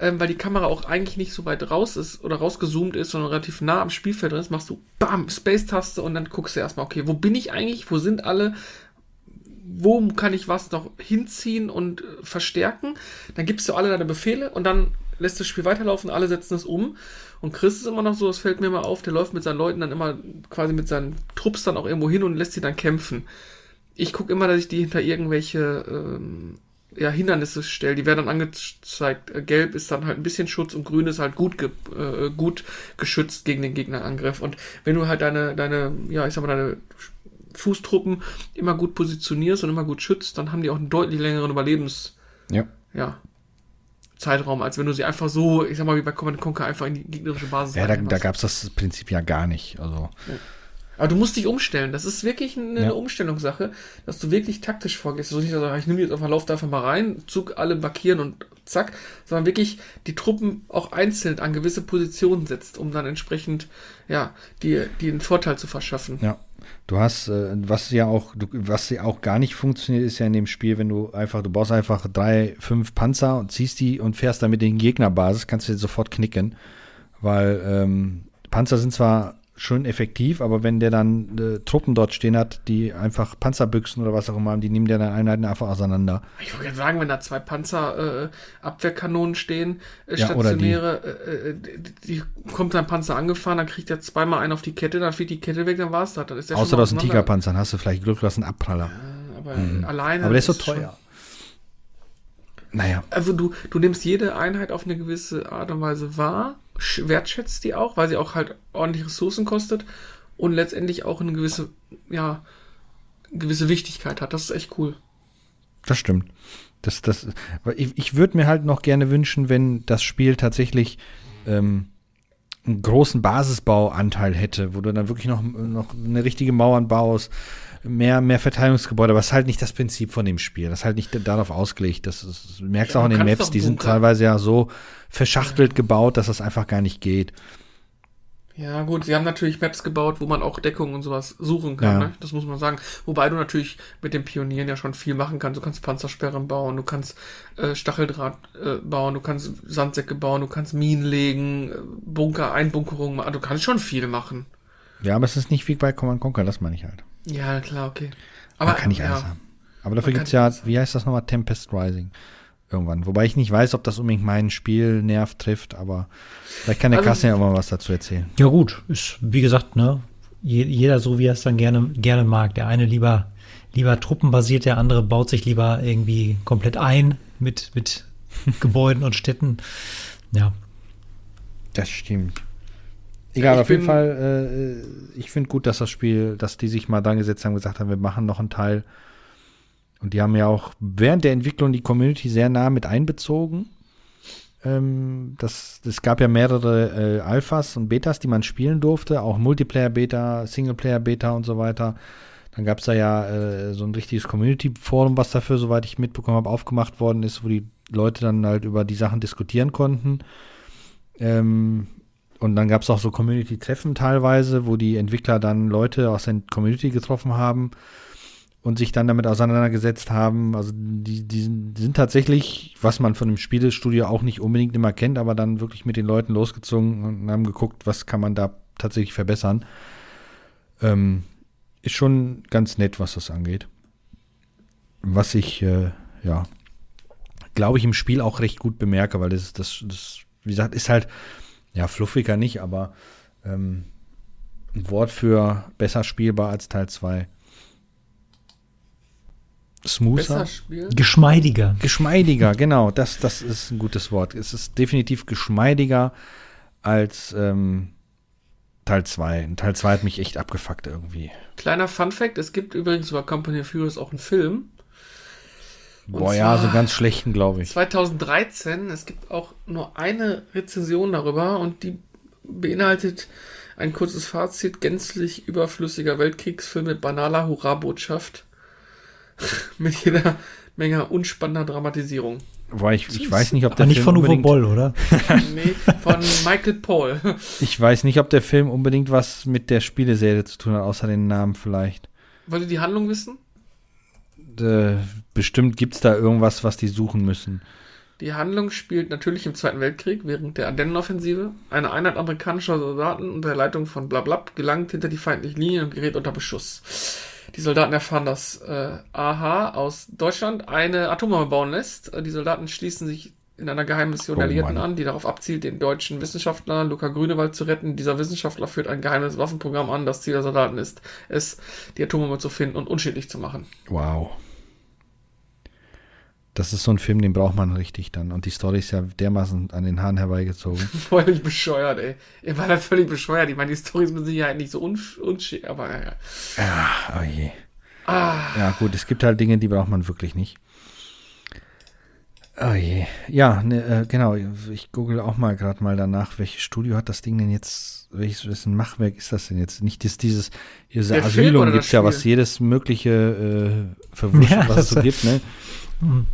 ähm, weil die Kamera auch eigentlich nicht so weit raus ist oder rausgezoomt ist, sondern relativ nah am Spielfeld drin ist, machst du BAM, Space-Taste und dann guckst du erstmal, okay, wo bin ich eigentlich? Wo sind alle? Wo kann ich was noch hinziehen und äh, verstärken? Dann gibst du alle deine Befehle und dann lässt das Spiel weiterlaufen, alle setzen es um. Und Chris ist immer noch so, das fällt mir mal auf, der läuft mit seinen Leuten dann immer quasi mit seinen Trupps dann auch irgendwo hin und lässt sie dann kämpfen ich gucke immer, dass ich die hinter irgendwelche ähm, ja, Hindernisse stelle. Die werden dann angezeigt. Äh, Gelb ist dann halt ein bisschen Schutz und Grün ist halt gut, ge äh, gut geschützt gegen den Gegnerangriff. Und wenn du halt deine, deine, ja, ich sag mal, deine Fußtruppen immer gut positionierst und immer gut schützt, dann haben die auch einen deutlich längeren Überlebens, Ja. ja, Zeitraum, als wenn du sie einfach so, ich sag mal, wie bei Command Conquer einfach in die gegnerische Basis Ja, da, da gab es das Prinzip ja gar nicht. Also, Aber du musst dich umstellen. Das ist wirklich eine, Ja. Umstellungssache, dass du wirklich taktisch vorgehst. So nicht, sagst, ich nehme jetzt einfach, lauf da einfach mal rein, Zug alle markieren und zack, sondern wirklich die Truppen auch einzeln an gewisse Positionen setzt, um dann entsprechend, ja, die, die einen Vorteil zu verschaffen. ja. Du hast, äh, was ja auch, was ja auch gar nicht funktioniert, ist ja in dem Spiel, wenn du einfach, du baust einfach drei, fünf Panzer und ziehst die und fährst damit in die Gegnerbasis, kannst du dir sofort knicken. Weil ähm, Panzer sind zwar schon effektiv, aber wenn der dann äh, Truppen dort stehen hat, die einfach Panzerbüchsen oder was auch immer haben, die nehmen der dann Einheiten einfach auseinander. Ich wollte gerade sagen, wenn da zwei Panzer äh, stehen, äh, Ja, stationäre, äh, äh, die, die kommt ein Panzer angefahren, dann kriegt er zweimal einen auf die Kette, dann fliegt die Kette weg, dann war's das. Dann ist der Außer schon du hast einen auseinander. Tigerpanzer, dann hast du vielleicht Glück, du hast einen Abpraller. Aber alleine. Aber der ist so schon- teuer. Naja. Also du, du nimmst jede Einheit auf eine gewisse Art und Weise wahr, wertschätzt die auch, weil sie auch halt ordentlich Ressourcen kostet und letztendlich auch eine gewisse, ja, gewisse Wichtigkeit hat. Das ist echt cool. Das stimmt. Das, das, ich, ich würde mir halt noch gerne wünschen, wenn das Spiel tatsächlich ähm, einen großen Basisbauanteil hätte, wo du dann wirklich noch, noch eine richtige Mauern baust, mehr, mehr Verteidigungsgebäude, aber es ist halt nicht das Prinzip von dem Spiel. Das ist halt nicht darauf ausgelegt. Das, ist, du merkst ja, auch in den Maps, die sind teilweise ja so verschachtelt gebaut, dass das einfach gar nicht geht. Ja, gut, sie haben natürlich Maps gebaut, wo man auch Deckung und sowas suchen kann, ja. ne? Das muss man sagen. Wobei du natürlich mit den Pionieren ja schon viel machen kannst. Du kannst Panzersperren bauen, du kannst äh, Stacheldraht äh, bauen, du kannst Sandsäcke bauen, du kannst Minen legen, äh, Bunker, Einbunkerung machen. Du kannst schon viel machen. Ja, aber es ist nicht wie bei Command Conquer, das meine ich halt. Ja, klar, okay. Aber man kann nicht alles haben. Aber dafür gibt es ja, wie heißt das nochmal, Tempest Rising irgendwann. Wobei ich nicht weiß, ob das unbedingt meinen Spielnerv trifft, aber vielleicht kann der also, Kasse ja immer was dazu erzählen. Ja gut, ist wie gesagt, ne, jeder so wie er es dann gerne gerne mag. Der eine lieber lieber truppenbasiert, der andere baut sich lieber irgendwie komplett ein mit mit Gebäuden und Städten. Ja. Das stimmt. Egal, ich auf jeden Fall, äh, ich finde gut, dass das Spiel, dass die sich mal dran gesetzt haben, gesagt haben, wir machen noch einen Teil und die haben ja auch während der Entwicklung die Community sehr nah mit einbezogen. Ähm, das, es gab ja mehrere äh, Alphas und Betas, die man spielen durfte, auch Multiplayer-Beta, Singleplayer-Beta und so weiter. Dann gab es da ja äh, so ein richtiges Community-Forum, was dafür, soweit ich mitbekommen habe, aufgemacht worden ist, wo die Leute dann halt über die Sachen diskutieren konnten. Ähm, und dann gab es auch so Community-Treffen teilweise, wo die Entwickler dann Leute aus der Community getroffen haben und sich dann damit auseinandergesetzt haben. Also die, die, sind tatsächlich, was man von dem Spielestudio auch nicht unbedingt immer kennt, aber dann wirklich mit den Leuten losgezogen und haben geguckt, was kann man da tatsächlich verbessern. Ähm, ist schon ganz nett, was das angeht. Was ich, äh, ja, glaube ich, im Spiel auch recht gut bemerke, weil das, das, das, wie gesagt, ist halt, ja, fluffiger nicht, aber ähm, ein Wort für besser spielbar als Teil 2 smoother. Geschmeidiger. Geschmeidiger, genau. Das, das ist ein gutes Wort. Es ist definitiv geschmeidiger als ähm, Teil 2. Teil 2 hat mich echt abgefuckt irgendwie. Kleiner Fun Fact: Es gibt übrigens über Company of Heroes auch einen Film. Boah, ja, so ganz schlechten, glaube ich. 2013. Es gibt auch nur eine Rezension darüber und die beinhaltet ein kurzes Fazit gänzlich überflüssiger Weltkriegsfilm mit banaler Hurra-Botschaft. mit jeder Menge unspannender Dramatisierung. Boah, ich, ich weiß nicht, ob der Aber nicht Film von Uwe Boll, oder? nee, von Michael Paul. ich weiß nicht, ob der Film unbedingt was mit der Spieleserie zu tun hat, außer den Namen vielleicht. Wollt ihr die Handlung wissen? Bestimmt gibt es da irgendwas, was die suchen müssen. Die Handlung spielt natürlich im Zweiten Weltkrieg während der Ardennenoffensive. Eine Einheit amerikanischer Soldaten unter der Leitung von Blablab gelangt hinter die feindlichen Linien und gerät unter Beschuss. Die Soldaten erfahren, dass äh, AH aus Deutschland eine Atombombe bauen lässt. Die Soldaten schließen sich in einer geheimen Mission oh, Alliierten an, die darauf abzielt, den deutschen Wissenschaftler Luca Grünewald zu retten. Dieser Wissenschaftler führt ein geheimes Waffenprogramm an. Das Ziel der Soldaten ist es, die Atombombe zu finden und unschädlich zu machen. Wow. Das ist so ein Film, den braucht man richtig dann. Und die Story ist ja dermaßen an den Haaren herbeigezogen. völlig bescheuert, ey. Ihr war da völlig bescheuert. Ich meine, die Story ist mit Sicherheit nicht so unschick, aber ja. Ja, oh je. Ah. Ja, gut, es gibt halt Dinge, die braucht man wirklich nicht. Oh je. Ja, ne, äh, genau. Ich google auch mal gerade mal danach, welches Studio hat das Ding denn jetzt, welches, welches Machwerk ist das denn jetzt? Nicht das, dieses, diese Asylum gibt es ja, was jedes mögliche äh, verwurscht, ja, was es so gibt, ne? Hm.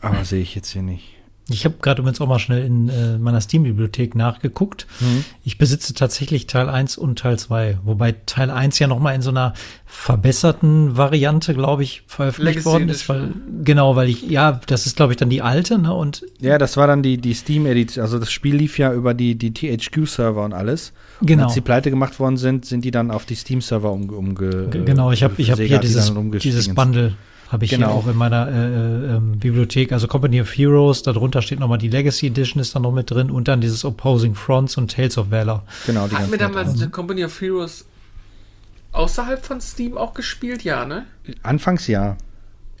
Aber sehe ich jetzt hier nicht. Ich habe gerade übrigens auch mal schnell in äh, meiner Steam-Bibliothek nachgeguckt. Mhm. Ich besitze tatsächlich Teil 1 und Teil 2, wobei Teil 1 ja noch mal in so einer verbesserten Variante, glaube ich, veröffentlicht Legacy worden ist. Weil, genau, weil ich, ja, das ist, glaube ich, dann die alte, ne? Und ja, das war dann die, die Steam-Edition. Also das Spiel lief ja über die, die THQ-Server und alles. Genau. Und als die pleite gemacht worden sind, sind die dann auf die Steam-Server umge, umge Genau, ich habe ich hab hier dieses, dieses Bundle habe ich genau. hier auch in meiner äh, äh, ähm, Bibliothek. Also Company of Heroes, darunter steht nochmal die Legacy Edition ist da noch mit drin und dann dieses Opposing Fronts und Tales of Valor. Genau, die Hatten wir damals die Company of Heroes außerhalb von Steam auch gespielt? Ja, ne? Anfangs ja.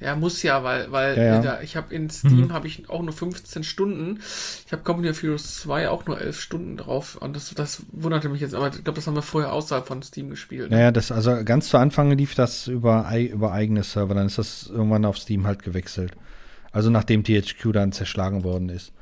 Ja, muss ja, weil, weil Ja, ja. Da, ich habe in Steam Mhm. habe ich auch nur 15 Stunden. Ich habe Company of Heroes 2 auch nur 11 Stunden drauf. Und das, das wunderte mich jetzt, aber ich glaube, das haben wir vorher außerhalb von Steam gespielt. Naja, das, also ganz zu Anfang lief das über, über eigene Server, dann ist das irgendwann auf Steam halt gewechselt. Also nachdem THQ dann zerschlagen worden ist.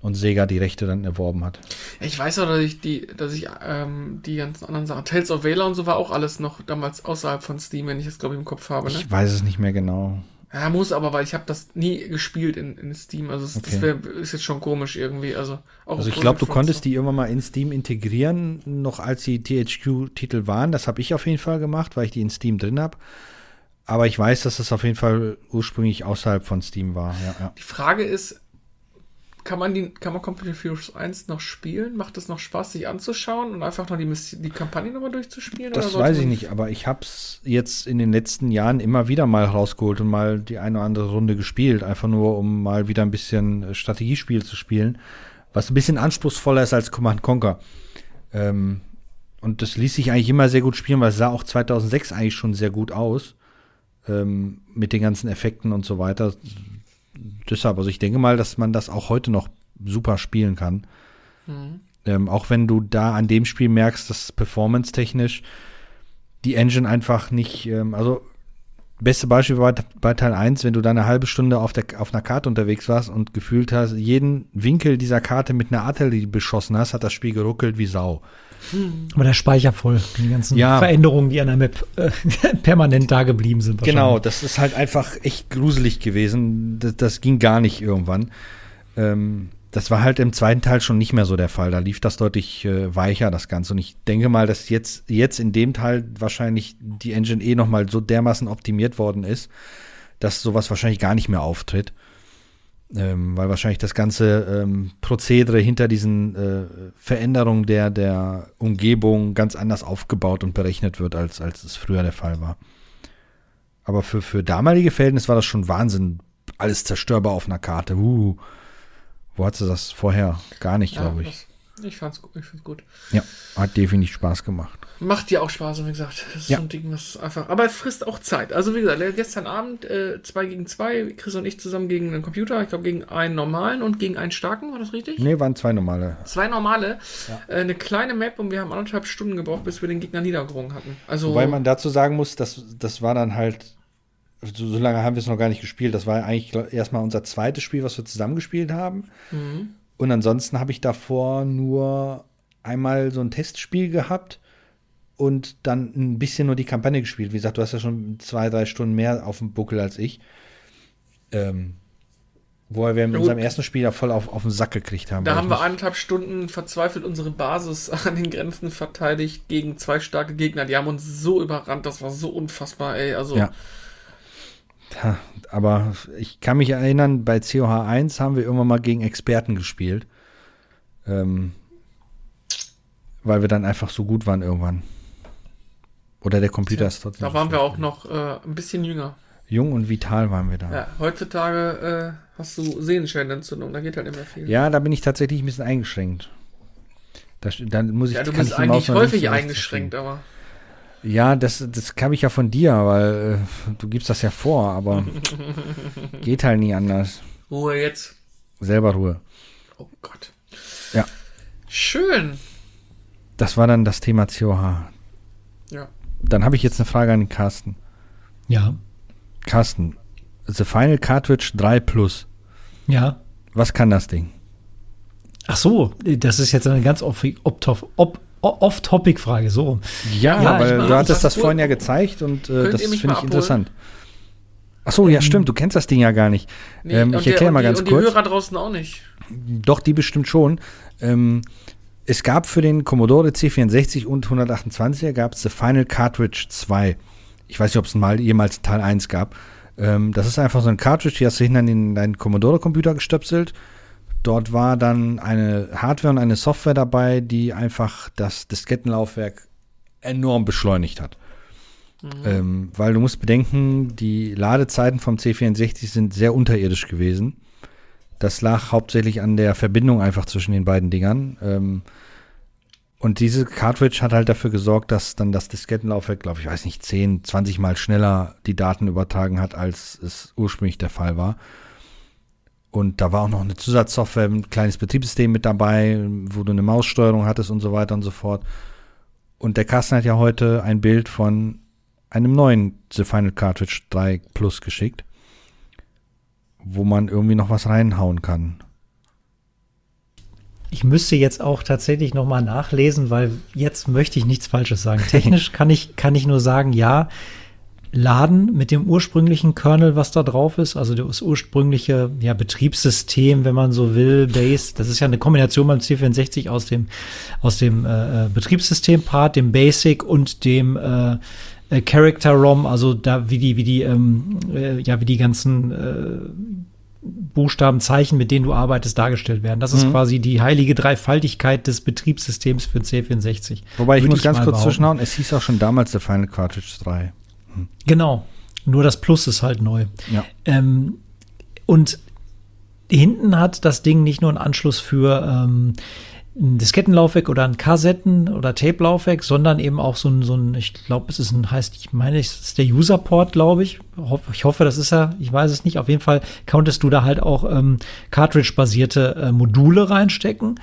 Und Sega die Rechte dann erworben hat. Ich weiß auch, dass ich die, dass ich ähm, die ganzen anderen Sachen, Tales of Valor und so war auch alles noch damals außerhalb von Steam, wenn ich das glaube ich im Kopf habe. Ne? Ich weiß es nicht mehr genau. Ja, muss aber, weil ich habe das nie gespielt in, in Steam. Also es, das Okay. wär, ist jetzt schon komisch irgendwie. Also, auch Also ich glaube, du konntest so- die irgendwann mal in Steam integrieren, noch als die THQ-Titel waren. Das habe ich auf jeden Fall gemacht, weil ich die in Steam drin habe. Aber ich weiß, dass das auf jeden Fall ursprünglich außerhalb von Steam war. Ja, ja. Die Frage ist, kann man die, kann man Company Heroes 1 noch spielen? Macht es noch Spaß, sich anzuschauen und einfach noch die, die Kampagne nochmal durchzuspielen? Das weiß ich nicht, aber ich habe es jetzt in den letzten Jahren immer wieder mal rausgeholt und mal die eine oder andere Runde gespielt. Einfach nur, um mal wieder ein bisschen äh, Strategiespiel zu spielen, was ein bisschen anspruchsvoller ist als Command Conquer. Ähm, und das ließ sich eigentlich immer sehr gut spielen, weil es sah auch 2006 eigentlich schon sehr gut aus. Ähm, mit den ganzen Effekten und so weiter. Deshalb, also ich denke mal, dass man das auch heute noch super spielen kann. Mhm. Ähm, auch wenn du da an dem Spiel merkst, dass performance-technisch die Engine einfach nicht, ähm, also beste Beispiel war bei Teil 1, wenn du da eine halbe Stunde auf, der, auf einer Karte unterwegs warst und gefühlt hast, jeden Winkel dieser Karte mit einer Artillerie beschossen hast, hat das Spiel geruckelt wie Sau. Aber der Speicher voll. Die ganzen Ja. Veränderungen, die an der Map äh, permanent da geblieben sind. Genau, das ist halt einfach echt gruselig gewesen. Das, das ging gar nicht irgendwann. Ähm, das war halt im zweiten Teil schon nicht mehr so der Fall. Da lief das deutlich äh, weicher, das Ganze. Und ich denke mal, dass jetzt, jetzt in dem Teil wahrscheinlich die Engine eh noch mal so dermaßen optimiert worden ist, dass sowas wahrscheinlich gar nicht mehr auftritt. Ähm, weil wahrscheinlich das ganze ähm, Prozedere hinter diesen äh, Veränderungen der, der Umgebung ganz anders aufgebaut und berechnet wird, als, als es früher der Fall war. Aber für, für damalige Verhältnisse war das schon Wahnsinn. Alles zerstörbar auf einer Karte. Uh, wo hat sie das vorher? Gar nicht, Ja, glaube ich. das, ich fand's, ich fand's gut. Ja, hat definitiv Spaß gemacht. Macht dir auch Spaß, und wie gesagt. Das ist Ja. so ein Ding, was einfach. Aber es frisst auch Zeit. Also, wie gesagt, gestern Abend äh, zwei gegen zwei, Chris und ich zusammen gegen einen Computer. Ich glaube, gegen einen normalen und gegen einen starken, war das richtig? Nee, waren zwei normale. Zwei normale, äh, eine kleine Map und wir haben anderthalb Stunden gebraucht, bis wir den Gegner niedergerungen hatten. Also, Wobei man dazu sagen muss, dass das war dann halt, so, so lange haben wir es noch gar nicht gespielt. Das war eigentlich erstmal unser zweites Spiel, was wir zusammen gespielt haben. Mhm. Und ansonsten habe ich davor nur einmal so ein Testspiel gehabt und dann ein bisschen nur die Kampagne gespielt. Wie gesagt, du hast ja schon zwei, drei Stunden mehr auf dem Buckel als ich. Ähm, wo wir in Ja, unserem gut. ersten Spiel ja voll auf, auf den Sack gekriegt haben. da haben wir eineinhalb Stunden verzweifelt unsere Basis an den Grenzen verteidigt gegen zwei starke Gegner. Die haben uns so überrannt, das war so unfassbar, ey. Also, Ja. Ja, aber ich kann mich erinnern, bei COH 1 haben wir irgendwann mal gegen Experten gespielt. Ähm, weil wir dann einfach so gut waren irgendwann. Oder der Computer ist trotzdem. da waren wir auch noch äh, ein bisschen jünger. Jung und vital waren wir da. Ja. Ja, heutzutage äh, hast du Sehenscheinentzündung, da geht halt immer viel. da bin ich tatsächlich ein bisschen eingeschränkt. Da, dann muss ich, Ja, du bist eigentlich häufig eingeschränkt, aber. Ja, das, das kam ich ja von dir, weil äh, du gibst das ja vor, aber geht halt nie anders. Ruhe jetzt. Selber Ruhe. Oh Gott. Ja. Schön. Das war dann das Thema COH. Ja. Dann habe ich jetzt eine Frage an den Carsten. Ja, Carsten, The Final Cartridge 3 Plus. ja. Was kann das Ding? Ach so, das ist jetzt eine ganz off- off- op- off-topic-Frage. So. Ja, Ja, weil du hattest das das vorhin ja gezeigt und äh, das finde ich interessant. Ach so, ja, stimmt, du kennst das Ding ja gar nicht. Nee, ähm, und ich erkläre und mal die, ganz und kurz. die Hörer draußen auch nicht. Doch, die bestimmt schon. Ähm, es gab für den Commodore C64 und 128er gab es The Final Cartridge 2. Ich weiß nicht, ob es mal jemals Teil 1 gab. Ähm, das ist einfach so ein Cartridge, die hast du hinten in deinen Commodore-Computer gestöpselt. Dort war dann eine Hardware und eine Software dabei, die einfach das Diskettenlaufwerk enorm beschleunigt hat. Ähm, weil du musst bedenken, die Ladezeiten vom C64 sind sehr unterirdisch gewesen. Das lag hauptsächlich an der Verbindung einfach zwischen den beiden Dingern. Ähm, Und diese Cartridge hat halt dafür gesorgt, dass dann das Diskettenlaufwerk, glaube ich, weiß nicht, 10, 20 Mal schneller die Daten übertragen hat, als es ursprünglich der Fall war. Und da war auch noch eine Zusatzsoftware, ein kleines Betriebssystem mit dabei, wo du eine Maussteuerung hattest und so weiter und so fort. Und der Carsten hat ja heute ein Bild von einem neuen The Final Cartridge 3 Plus geschickt, wo man irgendwie noch was reinhauen kann. Ich müsste jetzt auch tatsächlich noch mal nachlesen, weil jetzt möchte ich nichts Falsches sagen. Technisch kann ich, kann ich nur sagen, ja, laden mit dem ursprünglichen Kernel, was da drauf ist, also das ursprüngliche ja, Betriebssystem, wenn man so will, Base. Das ist ja eine Kombination beim C64 aus dem aus dem äh, äh, Betriebssystem-Part, dem Basic und dem äh, äh, Character ROM, also da wie die wie die ähm, äh, ja wie die ganzen äh, Buchstaben, Zeichen, mit denen du arbeitest, dargestellt werden. Das ist mhm. quasi die heilige Dreifaltigkeit des Betriebssystems für C64. Wobei ich muss ich ganz kurz zwischenhauen, es hieß auch schon damals der Final Cartridge 3. Hm. Genau. Nur das Plus ist halt neu. Ja. Ähm, und hinten hat das Ding nicht nur einen Anschluss für ähm, ein Diskettenlaufwerk oder ein Kassetten- oder Tape-Laufwerk, sondern eben auch so ein, so ein ich glaube, es ist ein, heißt, ich meine, es ist der User-Port, glaube ich. Ich hoffe, das ist er, ich weiß es nicht. Auf jeden Fall konntest du da halt auch ähm, Cartridge-basierte äh, Module reinstecken,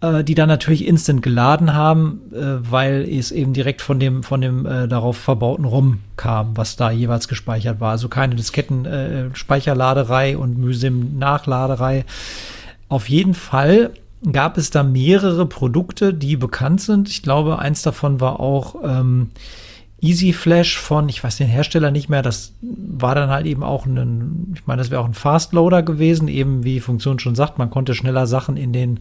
äh, die dann natürlich instant geladen haben, äh, weil es eben direkt von dem, von dem äh, darauf verbauten ROM kam, was da jeweils gespeichert war. Also keine Disketten-Speicherladerei äh, und Museum-Nachladerei. Auf jeden Fall gab es da mehrere Produkte, die bekannt sind. Ich glaube, eins davon war auch ähm, Easy Flash von, ich weiß den Hersteller nicht mehr, das war dann halt eben auch ein, ich meine, das wäre auch ein Fastloader gewesen, eben wie die Funktion schon sagt, man konnte schneller Sachen in den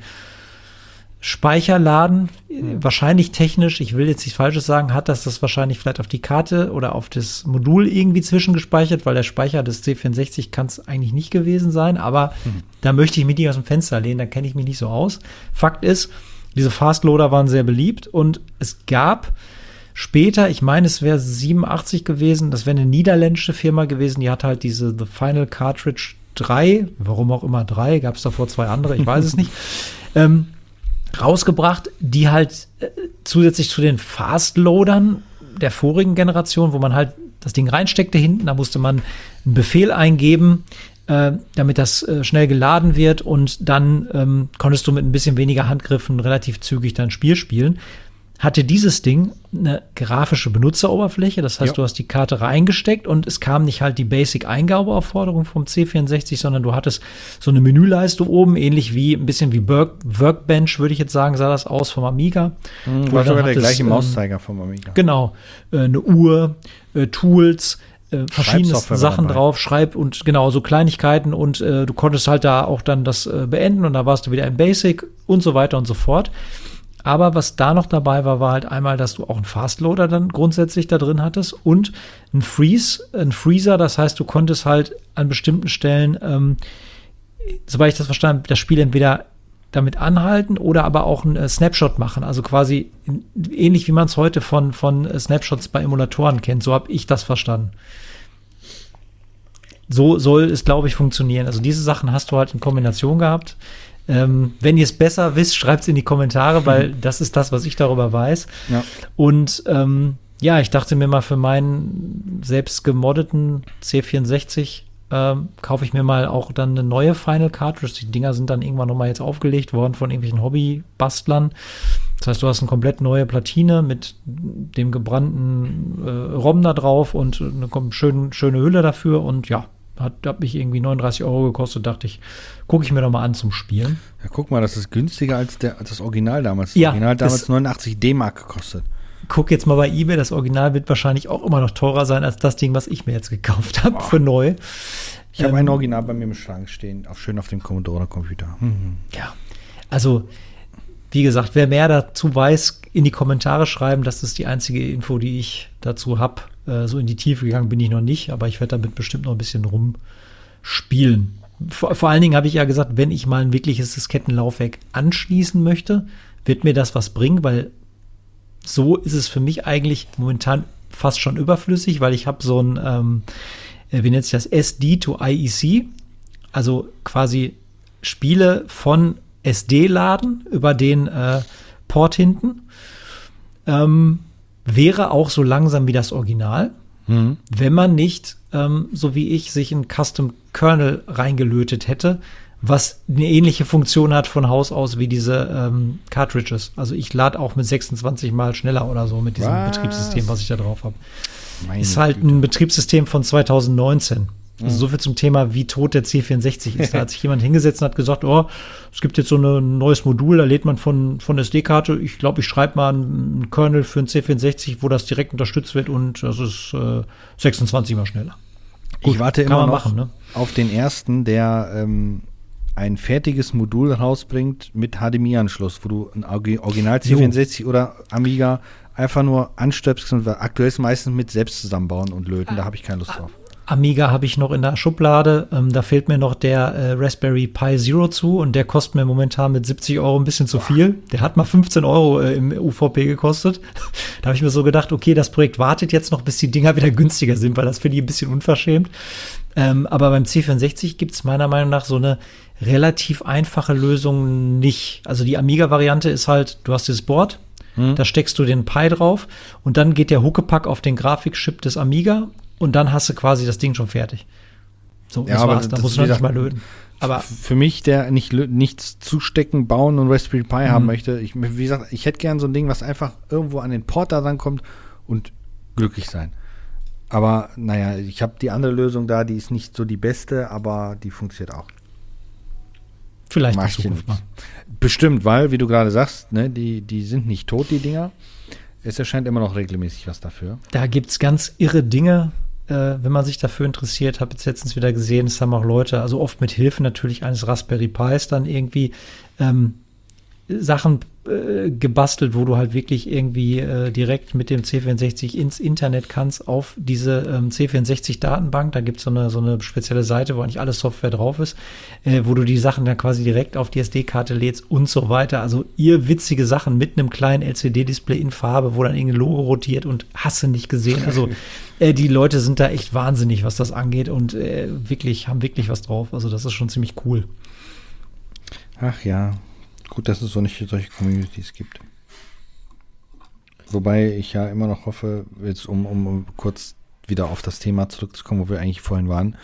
Speicher laden, mhm. wahrscheinlich technisch, ich will jetzt nichts Falsches sagen, hat das das wahrscheinlich vielleicht auf die Karte oder auf das Modul irgendwie zwischengespeichert, weil der Speicher des C64 kann es eigentlich nicht gewesen sein, aber mhm. da möchte ich mich nicht aus dem Fenster lehnen, da kenne ich mich nicht so aus. Fakt ist, diese Fastloader waren sehr beliebt und es gab später, ich meine, es wäre 87 gewesen, das wäre eine niederländische Firma gewesen, die hat halt diese The Final Cartridge 3, warum auch immer 3, gab es davor zwei andere, ich weiß es nicht. Ähm, rausgebracht, die halt äh, zusätzlich zu den Fastloadern der vorigen Generation, wo man halt das Ding reinsteckte hinten, da musste man einen Befehl eingeben, äh, damit das äh, schnell geladen wird und dann ähm, konntest du mit ein bisschen weniger Handgriffen relativ zügig dein Spiel spielen hatte dieses Ding eine grafische Benutzeroberfläche. Das heißt, ja. du hast die Karte reingesteckt und es kam nicht halt die Basic-Eingabeaufforderung vom C64, sondern du hattest so eine Menüleiste oben, ähnlich wie ein bisschen wie Work Workbench, würde ich jetzt sagen, sah das aus vom Amiga. Mhm, war sogar der gleiche ähm, Mauszeiger vom Amiga. Genau. Äh, eine Uhr, äh, Tools, äh, verschiedene Sachen drauf, Schreib und genau so Kleinigkeiten und äh, du konntest halt da auch dann das äh, beenden und da warst du wieder im Basic und so weiter und so fort. Aber was da noch dabei war, war halt einmal, dass du auch einen Fastloader dann grundsätzlich da drin hattest und ein Freeze, ein Freezer. Das heißt, du konntest halt an bestimmten Stellen, ähm, soweit ich das verstanden habe, das Spiel entweder damit anhalten oder aber auch einen äh, Snapshot machen. Also quasi in, ähnlich wie man es heute von, von äh, Snapshots bei Emulatoren kennt. So habe ich das verstanden. So soll es, glaube ich, funktionieren. Also diese Sachen hast du halt in Kombination gehabt. Ähm, wenn ihr es besser wisst, schreibt es in die Kommentare, weil das ist das, was ich darüber weiß. Ja. Und ähm, ja, ich dachte mir mal für meinen selbst gemoddeten C64 ähm, kaufe ich mir mal auch dann eine neue Final Cartridge. Die Dinger sind dann irgendwann nochmal jetzt aufgelegt worden von irgendwelchen Hobbybastlern. Das heißt, du hast eine komplett neue Platine mit dem gebrannten äh, ROM da drauf und eine schön, schöne Hülle dafür und ja, hat, hat mich irgendwie 39 Euro gekostet, dachte ich, gucke ich mir doch mal an zum Spielen. Ja, guck mal, das ist günstiger als, der, als das Original damals. Das ja, Original hat damals 89 D-Mark gekostet. Guck jetzt mal bei eBay, das Original wird wahrscheinlich auch immer noch teurer sein als das Ding, was ich mir jetzt gekauft habe für neu. Ich habe ähm, ein Original bei mir im Schrank stehen, auch schön auf dem Commodore-Computer. Mhm. Ja, also wie gesagt, wer mehr dazu weiß, in die Kommentare schreiben. Das ist die einzige Info, die ich dazu habe. Äh, so in die Tiefe gegangen bin ich noch nicht, aber ich werde damit bestimmt noch ein bisschen rumspielen. Vor, vor allen Dingen habe ich ja gesagt, wenn ich mal ein wirkliches Diskettenlaufwerk anschließen möchte, wird mir das was bringen, weil so ist es für mich eigentlich momentan fast schon überflüssig, weil ich habe so ein, ähm, äh, wie nennt sich das, SD to IEC, also quasi Spiele von SD laden über den äh, Port hinten. Ähm, wäre auch so langsam wie das Original, Mhm. wenn man nicht, ähm, so wie ich, sich ein Custom Kernel reingelötet hätte, was eine ähnliche Funktion hat von Haus aus wie diese ähm, Cartridges. Also ich lade auch mit 26 mal schneller oder so mit diesem Was? Betriebssystem, was ich da drauf habe. Ist halt Güte. ein Betriebssystem von 2019. Also so viel zum Thema, wie tot der C64 ist. Da hat sich jemand hingesetzt und hat gesagt, oh, es gibt jetzt so ein neues Modul, da lädt man von, von SD-Karte. Ich glaube, ich schreibe mal einen Kernel für ein C64, wo das direkt unterstützt wird und das ist äh, 26 mal schneller. ich warte immer noch machen, ne? auf den ersten, der ähm, ein fertiges Modul rausbringt mit HDMI-Anschluss, wo du ein Original C64 oder Amiga einfach nur anstöpselst und aktuell ist meistens mit selbst zusammenbauen und löten. Da habe ich keine Lust drauf. Amiga habe ich noch in der Schublade. Ähm, da fehlt mir noch der äh, Raspberry Pi Zero zu und der kostet mir momentan mit 70 Euro ein bisschen zu viel. Der hat mal 15 Euro äh, im UVP gekostet. da habe ich mir so gedacht, okay, das Projekt wartet jetzt noch, bis die Dinger wieder günstiger sind, weil das finde ich ein bisschen unverschämt. Ähm, aber beim C64 gibt es meiner Meinung nach so eine relativ einfache Lösung nicht. Also die Amiga-Variante ist halt, du hast dieses Board, da steckst du den Pi drauf und dann geht der Huckepack auf den Grafikchip des Amiga und dann hast du quasi das Ding schon fertig. So, Ja, das aber war's. Da musst du noch nicht mal löten. Aber Für mich, der nicht nichts zustecken, bauen und Raspberry Pi Mhm. haben möchte, ich, wie gesagt, ich hätte gern so ein Ding, was einfach irgendwo an den Porter rankommt und glücklich sein. Aber naja, ich habe die andere Lösung da, die ist nicht so die beste, aber die funktioniert auch. vielleicht Mach ich mal. Bestimmt, weil, wie du gerade sagst, ne, die, die sind nicht tot, die Dinger. Es erscheint immer noch regelmäßig was dafür. Da gibt's ganz irre Dinge, äh, wenn man sich dafür interessiert. Habe jetzt letztens wieder gesehen, es haben auch Leute, also oft mit Hilfe natürlich eines Raspberry Pis dann irgendwie ähm, Sachen äh, gebastelt, wo du halt wirklich irgendwie äh, direkt mit dem C64 ins Internet kannst auf diese ähm, C64-Datenbank. Da gibt's so eine, so eine spezielle Seite, wo eigentlich alle Software drauf ist, äh, wo du die Sachen dann quasi direkt auf die SD-Karte lädst und so weiter. Also ihr witzige Sachen mit einem kleinen LCD-Display in Farbe, wo dann irgendein Logo rotiert und hast du nicht gesehen. Also äh, die Leute sind da echt wahnsinnig, was das angeht und äh, wirklich, haben wirklich was drauf. Also das ist schon ziemlich cool. Ach ja, gut, dass es so nicht solche Communities gibt. Wobei ich ja immer noch hoffe, jetzt um, um, um kurz wieder auf das Thema zurückzukommen, wo wir eigentlich vorhin waren.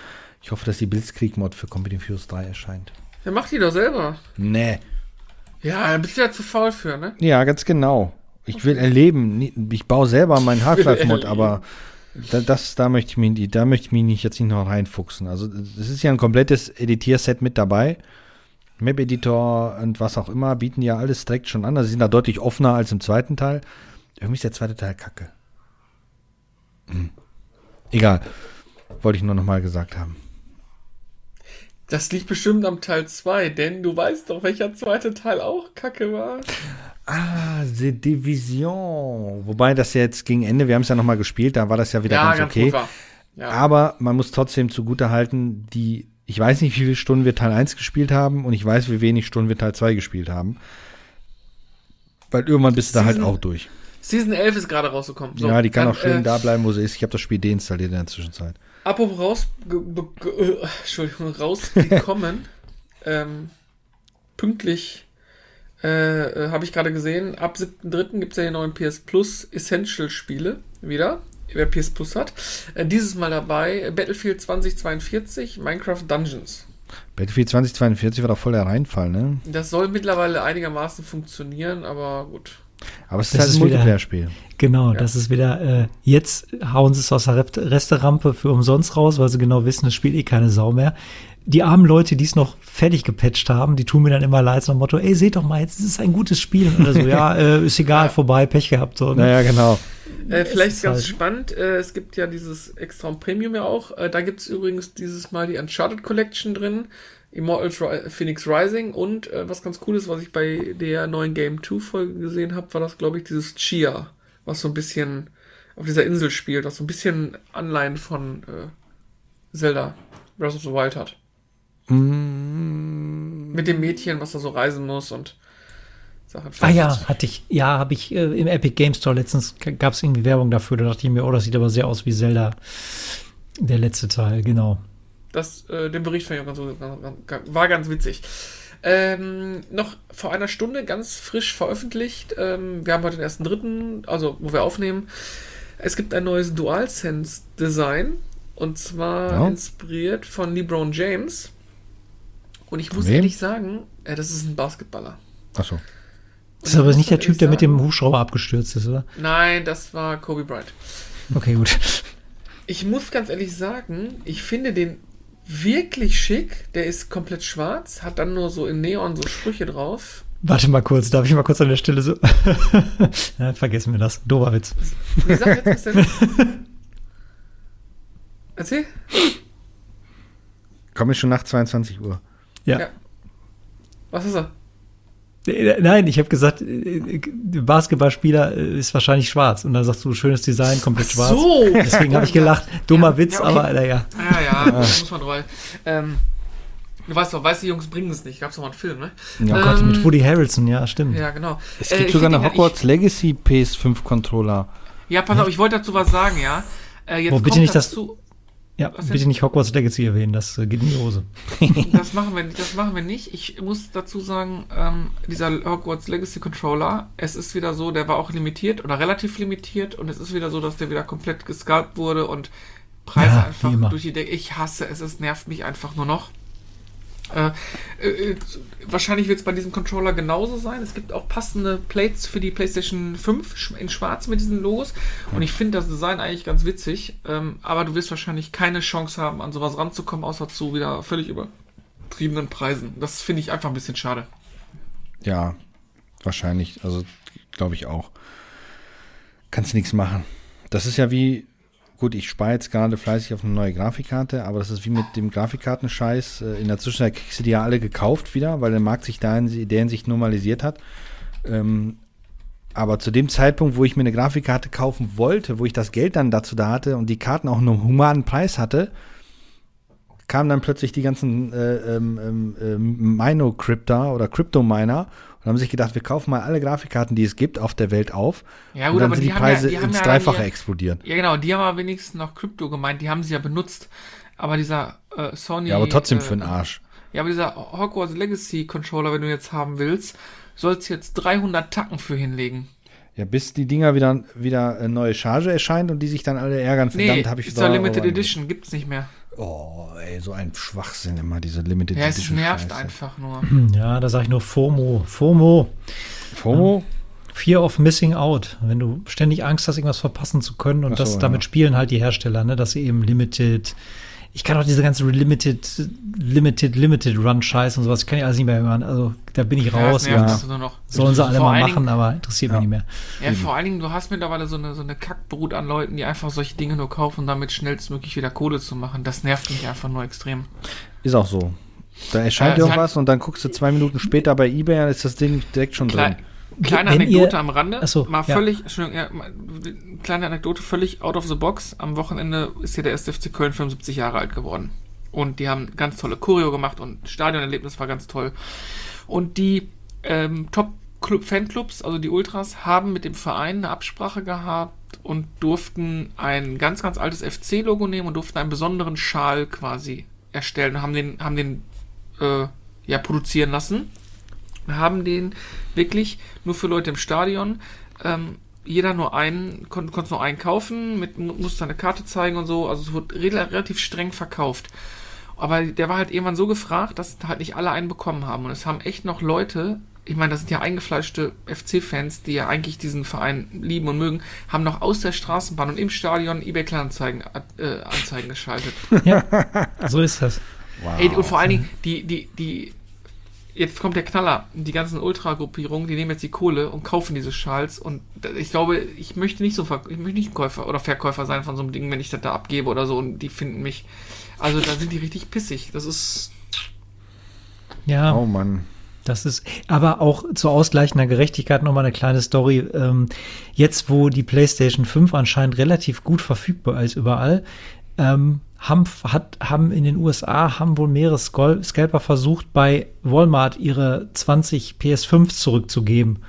Ich hoffe, dass die Blitzkrieg-Mod für Company Fuse 3 erscheint. Der macht die doch selber. Nee. Ja, da bist du ja zu faul für, ne? Ja, ganz genau. Ich will erleben. Ich baue selber meinen Half-Life-Mod, aber da, das, da möchte ich mich, da möchte ich mich nicht jetzt nicht noch reinfuchsen. Also es ist ja ein komplettes Editierset mit dabei. Map-Editor und was auch immer bieten ja alles direkt schon an. Also sie sind da deutlich offener als im zweiten Teil. Irgendwie ist der zweite Teil kacke. Hm. Egal. Wollte ich nur noch mal gesagt haben. Das liegt bestimmt am Teil 2, denn du weißt doch, welcher zweite Teil auch kacke war. Ah, The Division. Wobei das ja jetzt gegen Ende, wir haben es ja noch mal gespielt, da war das ja wieder ja, ganz, ganz okay. Ja. Aber man muss trotzdem zugute halten, die, ich weiß nicht, wie viele Stunden wir Teil 1 gespielt haben und ich weiß, wie wenig Stunden wir Teil 2 gespielt haben. Weil irgendwann bist du da halt auch durch. Season 11 ist gerade rausgekommen. So, ja, die kann dann, auch schön äh, da bleiben, wo sie ist. Ich habe das Spiel deinstalliert in der Zwischenzeit. Apropos raus, äh, Entschuldigung, rausgekommen. ähm, pünktlich äh, äh, habe ich gerade gesehen, ab 7.3. gibt es ja die neuen PS Plus Essential-Spiele wieder. Wer PS Plus hat. Äh, dieses Mal dabei Battlefield 2042, Minecraft Dungeons. Battlefield 2042 war doch voll der Reinfall, ne? Das soll mittlerweile einigermaßen funktionieren, aber gut. Aber es ist Das halt ein ist wieder- Multiplayer-Spiel. Genau, Ja. das ist wieder, äh, jetzt hauen sie es aus der Rest- Resterampe für umsonst raus, weil sie genau wissen, es spielt eh keine Sau mehr. Die armen Leute, die es noch fertig gepatcht haben, die tun mir dann immer leid, so dem Motto, ey, seht doch mal, jetzt ist es ein gutes Spiel. Oder so, ja, äh, ist egal, vorbei, Pech gehabt. So, ne? Naja, genau. Äh, vielleicht ist ganz halt- spannend, äh, es gibt ja dieses Extra Premium ja auch. Äh, da gibt es übrigens dieses Mal die Uncharted Collection drin, Immortals Ri Phoenix Rising und äh, was ganz cool ist, was ich bei der neuen Game 2 Folge gesehen habe, war das, glaube ich, dieses Chia, was so ein bisschen auf dieser Insel spielt, was so ein bisschen Anleihen von äh, Zelda Breath of the Wild hat. Mm, Mit dem Mädchen, was da so reisen muss und. Ah ja, hatte ich, ja, habe ich äh, im Epic Game Store letztens gab es irgendwie Werbung dafür. Da dachte ich mir, oh, das sieht aber sehr aus wie Zelda. Der letzte Teil, genau. Das, äh, den Bericht fand ich auch ganz, ganz, ganz, war ganz witzig. Ähm, noch vor einer Stunde ganz frisch veröffentlicht. Ähm, wir haben heute den ersten dritten, also wo wir aufnehmen. Es gibt ein neues DualSense-Design. Und zwar Ja. inspiriert von LeBron James. Und ich muss wem? ehrlich sagen, äh, das ist ein Basketballer. Achso. Das ist aber Ich nicht der Typ, der mit dem Hubschrauber abgestürzt ist, oder? Nein, das war Kobe Bryant. Okay, gut. Ich muss ganz ehrlich sagen, ich finde den wirklich schick. Der ist komplett schwarz, hat dann nur so in Neon so Sprüche drauf. Warte mal kurz, darf ich mal kurz an der Stelle so. ja, vergessen wir das. Dober Witz. Wie sagt jetzt was denn? Erzähl? Komme ich schon nach 22 Uhr. Ja. Ja. Was ist er? Äh, Nein, ich habe gesagt, äh, der Basketballspieler äh, ist wahrscheinlich schwarz. Und dann sagst du, schönes Design, komplett Ach schwarz. so. Deswegen habe ich gelacht. Dummer Ja, Witz, ja, okay. aber Alter, ja. Ja, ja, da muss man drauf. Ähm, du weißt doch, weiße Jungs bringen es nicht. Gab's doch mal einen Film, ne? Ja. Oh Gott, Ähm, mit Woody Harrelson, ja, stimmt. Ja, genau. Es Äh, gibt ich sogar eine ihn- Hogwarts Legacy PS5 Controller. Ich, ja, pass auf, ich wollte dazu was sagen, ja. Äh, jetzt Oh, bitte kommt nicht dazu, Ja, denn? bitte nicht Hogwarts Legacy erwähnen, das äh, geht in die Hose. Das machen wir, das machen wir nicht. Ich muss dazu sagen, ähm, dieser Hogwarts Legacy Controller, es ist wieder so, der war auch limitiert oder relativ limitiert und es ist wieder so, dass der wieder komplett gescalpt wurde und Preise Ja, einfach durch die Decke. Ich hasse es, es nervt mich einfach nur noch. Äh, äh, wahrscheinlich wird es bei diesem Controller genauso sein. Es gibt auch passende Plates für die PlayStation 5 sch- in schwarz mit diesen Logos. Und ich finde das Design eigentlich ganz witzig. Ähm, aber du wirst wahrscheinlich keine Chance haben, an sowas ranzukommen, außer zu wieder völlig übertriebenen Preisen. Das finde ich einfach ein bisschen schade. Ja, wahrscheinlich. Also, glaube ich auch. Kannst nichts machen. Das ist ja wie, gut, ich spare jetzt gerade fleißig auf eine neue Grafikkarte, aber das ist wie mit dem Grafikkartenscheiß. Äh, In der Zwischenzeit kriegst du die ja alle gekauft wieder, weil der Markt sich da in der Hinsicht normalisiert hat. Ähm, aber zu dem Zeitpunkt, wo ich mir eine Grafikkarte kaufen wollte, wo ich das Geld dann dazu da hatte und die Karten auch einen humanen Preis hatte, kamen dann plötzlich die ganzen äh, ähm, ähm, ähm, Mino-Crypter oder Crypto-Miner und haben sich gedacht, wir kaufen mal alle Grafikkarten, die es gibt auf der Welt auf. Ja, und gut, dann aber sind die die haben ja- Preise die haben ins ja Dreifache explodiert. Ja, genau, die haben aber wenigstens noch Krypto gemeint, die haben sie ja benutzt. Aber dieser äh, Sony. Ja, aber trotzdem äh, für den Arsch. Ja, aber dieser Hogwarts Legacy Controller, wenn du jetzt haben willst, sollst jetzt 300 Tacken für hinlegen. Ja, bis die Dinger wieder, wieder eine neue Charge erscheint und die sich dann alle ärgern. Nee, Verdammt, habe ich ist ja da- Limited Edition, gibt's nicht mehr. Oh, ey, so ein Schwachsinn immer, diese Limited Ja, es Edition. nervt Scheiße. einfach nur. Ja, da sage ich nur FOMO. FOMO. FOMO? Fear of Missing Out. Wenn du ständig Angst hast, irgendwas verpassen zu können und so, das ja. damit spielen halt die Hersteller, ne, dass sie eben Limited. Ich kann auch diese ganze Limited, Limited, Limited Run Scheiß und sowas, ich kann ich alles nicht mehr hören. Also da bin ich raus. Ja, das nur noch. Sollen sie alle mal machen, Dingen- aber interessiert Ja. mich nicht mehr. Ja, vor allen Dingen, du hast mittlerweile so eine, so eine Kackbrut an Leuten, die einfach solche Dinge nur kaufen, um damit schnellstmöglich wieder Kohle zu machen. Das nervt mich einfach nur extrem. Ist auch so. Da erscheint Äh, irgendwas und dann guckst du zwei Minuten später bei Ebay, dann ist das Ding direkt schon Klei drin. Kleine Wenn Anekdote ihr- am Rande. Ach so, mal ja. völlig, Entschuldigung, ja, mal- kleine Anekdote, völlig out of the box. Am Wochenende ist hier der SFC Köln 75 Jahre alt geworden. Und die haben ganz tolle Choreo gemacht und Stadionerlebnis war ganz toll. Und die ähm, Top-Fanclubs, also die Ultras, haben mit dem Verein eine Absprache gehabt und durften ein ganz, ganz altes FC-Logo nehmen und durften einen besonderen Schal quasi erstellen und haben den, haben den äh, ja, produzieren lassen. Haben den wirklich nur für Leute im Stadion. Ähm, jeder nur einen, kon konntest nur einen kaufen, mit, mu- musste eine Karte zeigen und so. Also es wurde rela- relativ streng verkauft. Aber der war halt irgendwann so gefragt, dass halt nicht alle einen bekommen haben. Und es haben echt noch Leute, ich meine, das sind ja eingefleischte FC-Fans, die ja eigentlich diesen Verein lieben und mögen, haben noch aus der Straßenbahn und im Stadion eBay Kleinanzeigen äh, Anzeigen geschaltet. So ist das. Wow. Ey, und vor allen Dingen, die, die, die, jetzt kommt der Knaller, die ganzen Ultra-Gruppierungen, die nehmen jetzt die Kohle und kaufen diese Schals und ich glaube, ich möchte nicht so, Ver- ich möchte nicht Käufer oder Verkäufer sein von so einem Ding, wenn ich das da abgebe oder so und die finden mich, also da sind die richtig pissig, das ist, Ja. Oh Mann. Das ist aber auch zur ausgleichender Gerechtigkeit nochmal eine kleine Story. Ähm, jetzt, wo die PlayStation 5 anscheinend relativ gut verfügbar ist überall, ähm, haben, hat, haben in den USA haben wohl mehrere Scalper versucht, bei Walmart ihre 20 PS5 zurückzugeben.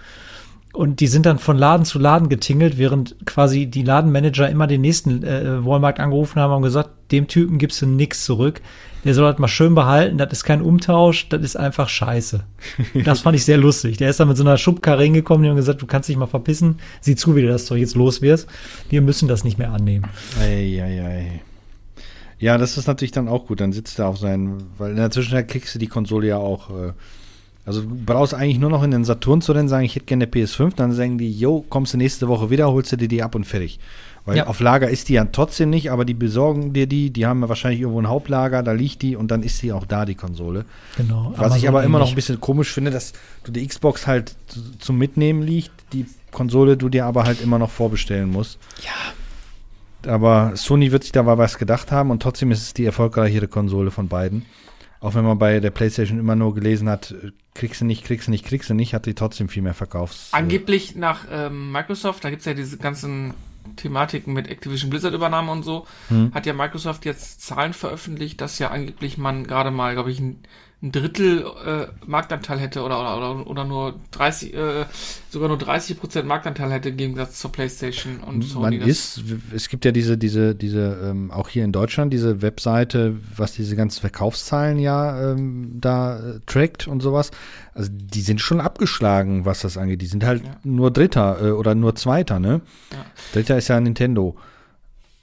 und die sind dann von Laden zu Laden getingelt, während quasi die Ladenmanager immer den nächsten äh, Walmart angerufen haben und gesagt, dem Typen gibst du nix zurück. Der soll das mal schön behalten, das ist kein Umtausch, das ist einfach scheiße. Das fand ich sehr lustig. Der ist dann mit so einer Schubkarre hingekommen und haben gesagt, du kannst dich mal verpissen, sieh zu, wie du das Zeug jetzt los wirst. Wir müssen das nicht mehr annehmen. Ei, ei, ei. Ja, das ist natürlich dann auch gut. Dann sitzt er auf seinen, weil in der Zwischenzeit kriegst du die Konsole ja auch. Äh, also du brauchst eigentlich nur noch in den Saturn zu rennen, sagen, ich hätte gerne eine PS5, dann sagen die, yo, kommst du nächste Woche wieder, holst du dir die ab und fertig. Weil Ja. auf Lager ist die ja trotzdem nicht, aber die besorgen dir die, die haben ja wahrscheinlich irgendwo ein Hauptlager, da liegt die und dann ist sie auch da, die Konsole. Genau. Was ich Amazon aber immer noch ein bisschen komisch finde, dass du die Xbox halt zum Mitnehmen liegt, die Konsole du dir aber halt immer noch vorbestellen musst. Ja. Aber Sony wird sich da mal was gedacht haben und trotzdem ist es die erfolgreichere Konsole von beiden. Auch wenn man bei der PlayStation immer nur gelesen hat, äh, kriegst du nicht, kriegst du nicht, kriegst du nicht, hat die trotzdem viel mehr verkauft. Angeblich nach ähm, Microsoft, da gibt's ja diese ganzen Thematiken mit Activision Blizzard Übernahme und so, Hm. hat ja Microsoft jetzt Zahlen veröffentlicht, dass ja angeblich man gerade mal, glaube ich, ein, Drittel äh, Marktanteil hätte oder, oder, oder, oder nur 30, äh, sogar nur 30 Prozent Marktanteil hätte im Gegensatz zur PlayStation und Sony. Man ist, es gibt ja diese, diese, diese, ähm, auch hier in Deutschland, diese Webseite, was diese ganzen Verkaufszahlen ja ähm, da äh, trackt und sowas. Also die sind schon abgeschlagen, was das angeht. Die sind halt Ja. nur Dritter äh, oder nur Zweiter, ne? Ja. Dritter ist ja Nintendo.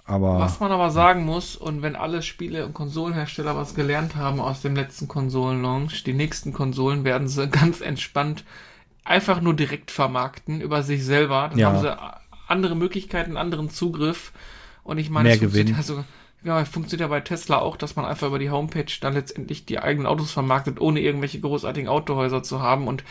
Aber Was man aber sagen muss, und wenn alle Spiele- und Konsolenhersteller was gelernt haben aus dem letzten Konsolenlaunch, die nächsten Konsolen werden sie ganz entspannt einfach nur direkt vermarkten über sich selber. Dann Ja. haben sie andere Möglichkeiten, anderen Zugriff. Und ich meine, Mehr es funktioniert Gewinn. Also, ja, funktioniert ja bei Tesla auch, dass man einfach über die Homepage dann letztendlich die eigenen Autos vermarktet, ohne irgendwelche großartigen Autohäuser zu haben. Und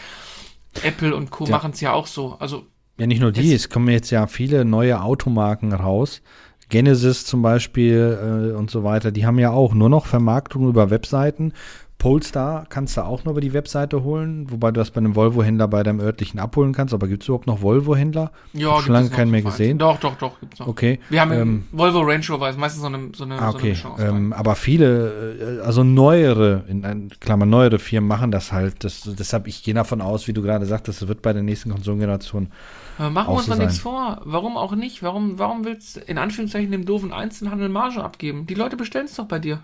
Apple und Co. Ja. machen es ja auch so. Also ja, nicht nur die, Es- es kommen jetzt ja viele neue Automarken raus. Genesis zum Beispiel äh, und so weiter, die haben ja auch nur noch Vermarktung über Webseiten. Polestar kannst du auch nur über die Webseite holen, wobei du das bei einem Volvo-Händler bei deinem örtlichen abholen kannst. Aber gibt es überhaupt noch Volvo-Händler? Ja, gibt schon lange es keinen mehr gesehen. Doch, doch, doch, gibt's noch. Okay. Wir haben ähm, im Volvo Range Rover, ist meistens so eine, so eine, Ah, so eine okay. Aus ähm, aber viele, äh, also neuere, in ein- Klammer neuere Firmen machen das halt. Das, deshalb, ich gehe davon aus, wie du gerade sagtest, das wird bei der nächsten Konsolengeneration. Aber machen wir uns so doch nichts vor. Warum auch nicht? Warum, warum willst du in Anführungszeichen dem doofen Einzelhandel Marge abgeben? Die Leute bestellen es doch bei dir.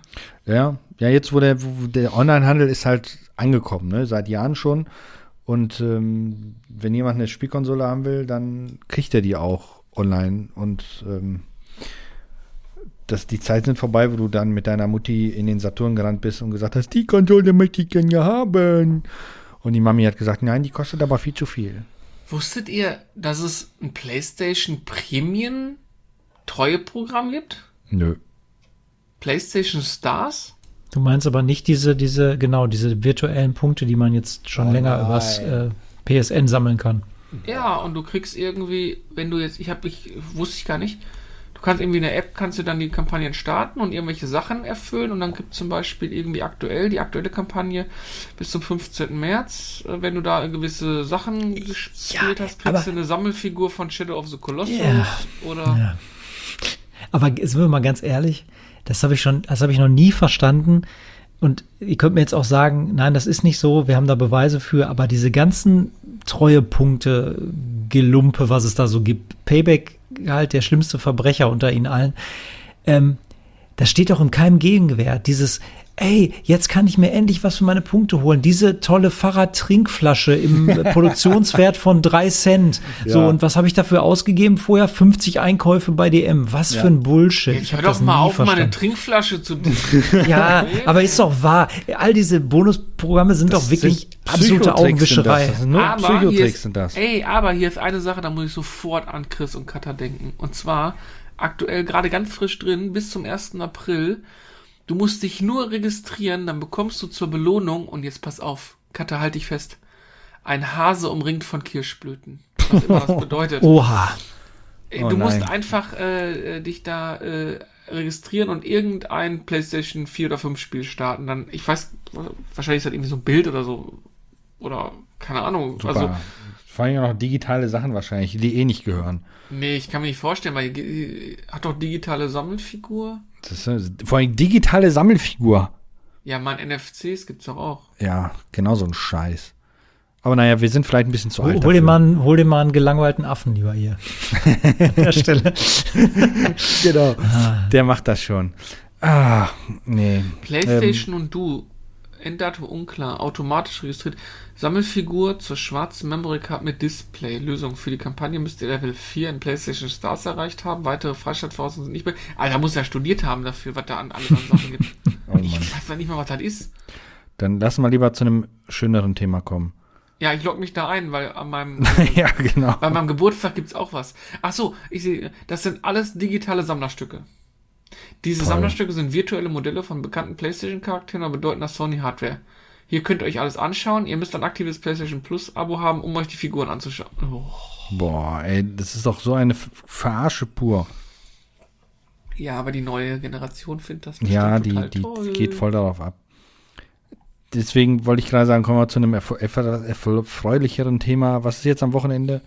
Ja, ja, jetzt wo der, wo der Onlinehandel ist halt angekommen, ne? Seit Jahren schon. Und ähm, wenn jemand eine Spielkonsole haben will, dann kriegt er die auch online. Und ähm, das, die Zeit sind vorbei, wo du dann mit deiner Mutti in den Saturn gerannt bist und gesagt hast, die Konsole möchte ich gerne haben. Und die Mami hat gesagt, nein, die kostet aber viel zu viel. Wusstet ihr, dass es ein PlayStation Premium Treueprogramm gibt? Nö. PlayStation Stars? Du meinst aber nicht diese, diese, genau, diese virtuellen Punkte, die man jetzt schon Oh länger nein. übers äh, PSN sammeln kann. Ja, und du kriegst irgendwie, wenn du jetzt, ich habe, ich wusste ich gar nicht, kannst irgendwie in der App, kannst du dann die Kampagnen starten und irgendwelche Sachen erfüllen und dann gibt zum Beispiel irgendwie aktuell, die aktuelle Kampagne bis zum 15. März, äh, wenn du da gewisse Sachen gespielt hast, kriegst du eine Sammelfigur von Shadow of the Colossus Ja. oder Ja. Aber sind wir mal ganz ehrlich, das habe ich schon, das habe ich noch nie verstanden. Und ihr könnt mir jetzt auch sagen, nein, das ist nicht so, wir haben da Beweise für, aber diese ganzen Treuepunkte, Gelumpe, was es da so gibt, Payback halt der schlimmste Verbrecher unter ihnen allen, ähm, das steht doch in keinem Gegenwert. Dieses, ey, jetzt kann ich mir endlich was für meine Punkte holen. Diese tolle Fahrradtrinkflasche im Produktionswert von drei Cent. So, Ja. und was habe ich dafür ausgegeben? Vorher 50 Einkäufe bei DM. Was Ja. für ein Bullshit. Jetzt hör hab doch das mal auf, meine verstanden. Trinkflasche zu. Ja, aber ist doch wahr. All diese Bonusprogramme sind doch wirklich sind absolute Psychotricks sind Augenwischerei. Das. das sind nur aber hier Psychotricks ist, sind das. Ey, aber hier ist eine Sache, da muss ich sofort an Chris und Katha denken. Und zwar aktuell gerade ganz frisch drin, bis zum 1. April. Du musst dich nur registrieren, dann bekommst du zur Belohnung, und jetzt pass auf, Katha, halt dich fest, ein Hase umringt von Kirschblüten. Was immer das bedeutet. Oha. Oh du musst nein. einfach äh, äh, dich da äh, registrieren und irgendein PlayStation 4 oder 5 Spiel starten. Dann, ich weiß, wahrscheinlich ist das irgendwie so ein Bild oder so. Oder keine Ahnung. Super. Also, Vor allem auch noch digitale Sachen wahrscheinlich, die eh nicht gehören. nee, ich kann mir nicht vorstellen, weil äh, hat doch digitale Sammelfigur. Das ist, vor allem digitale Sammelfigur. Ja, man, NFCs gibt's doch auch. Ja, genau so ein Scheiß. Aber naja, wir sind vielleicht ein bisschen zu alt. Hol, hol, dir mal, einen- hol dir mal einen gelangweilten Affen lieber hier. An der Stelle. genau. Der macht das schon. Ah, nee. PlayStation und du. Enddatum unklar. Automatisch registriert. Sammelfigur zur schwarzen Memory Card mit Display. Lösung für die Kampagne müsst ihr Level 4 in PlayStation Stars erreicht haben. Weitere Freischaltvoraussetzungen sind nicht mehr. Alter, muss ja studiert haben dafür, was da an anderen Sachen gibt. Oh Ich weiß ja nicht mal, was das ist. Dann lassen wir lieber zu einem schöneren Thema kommen. Ja, ich log mich da ein, weil an meinem, ja, genau. bei meinem Geburtstag gibt's auch was. Ach so, ich sehe, das sind alles digitale Sammlerstücke. Diese Toll. Sammlerstücke sind virtuelle Modelle von bekannten PlayStation-Charakteren und bedeuten das Sony-Hardware. Hier könnt ihr euch alles anschauen. Ihr müsst ein aktives PlayStation Plus-Abo haben, um euch die Figuren anzuschauen. Oh. Boah, ey, das ist doch so eine Ver- Verarsche pur. Ja, aber die neue Generation findet das Ja, die, total die toll. geht voll darauf ab. Deswegen wollte ich gerade sagen, kommen wir zu einem erfre- erfre- erfreulicheren Thema. Was ist jetzt am Wochenende?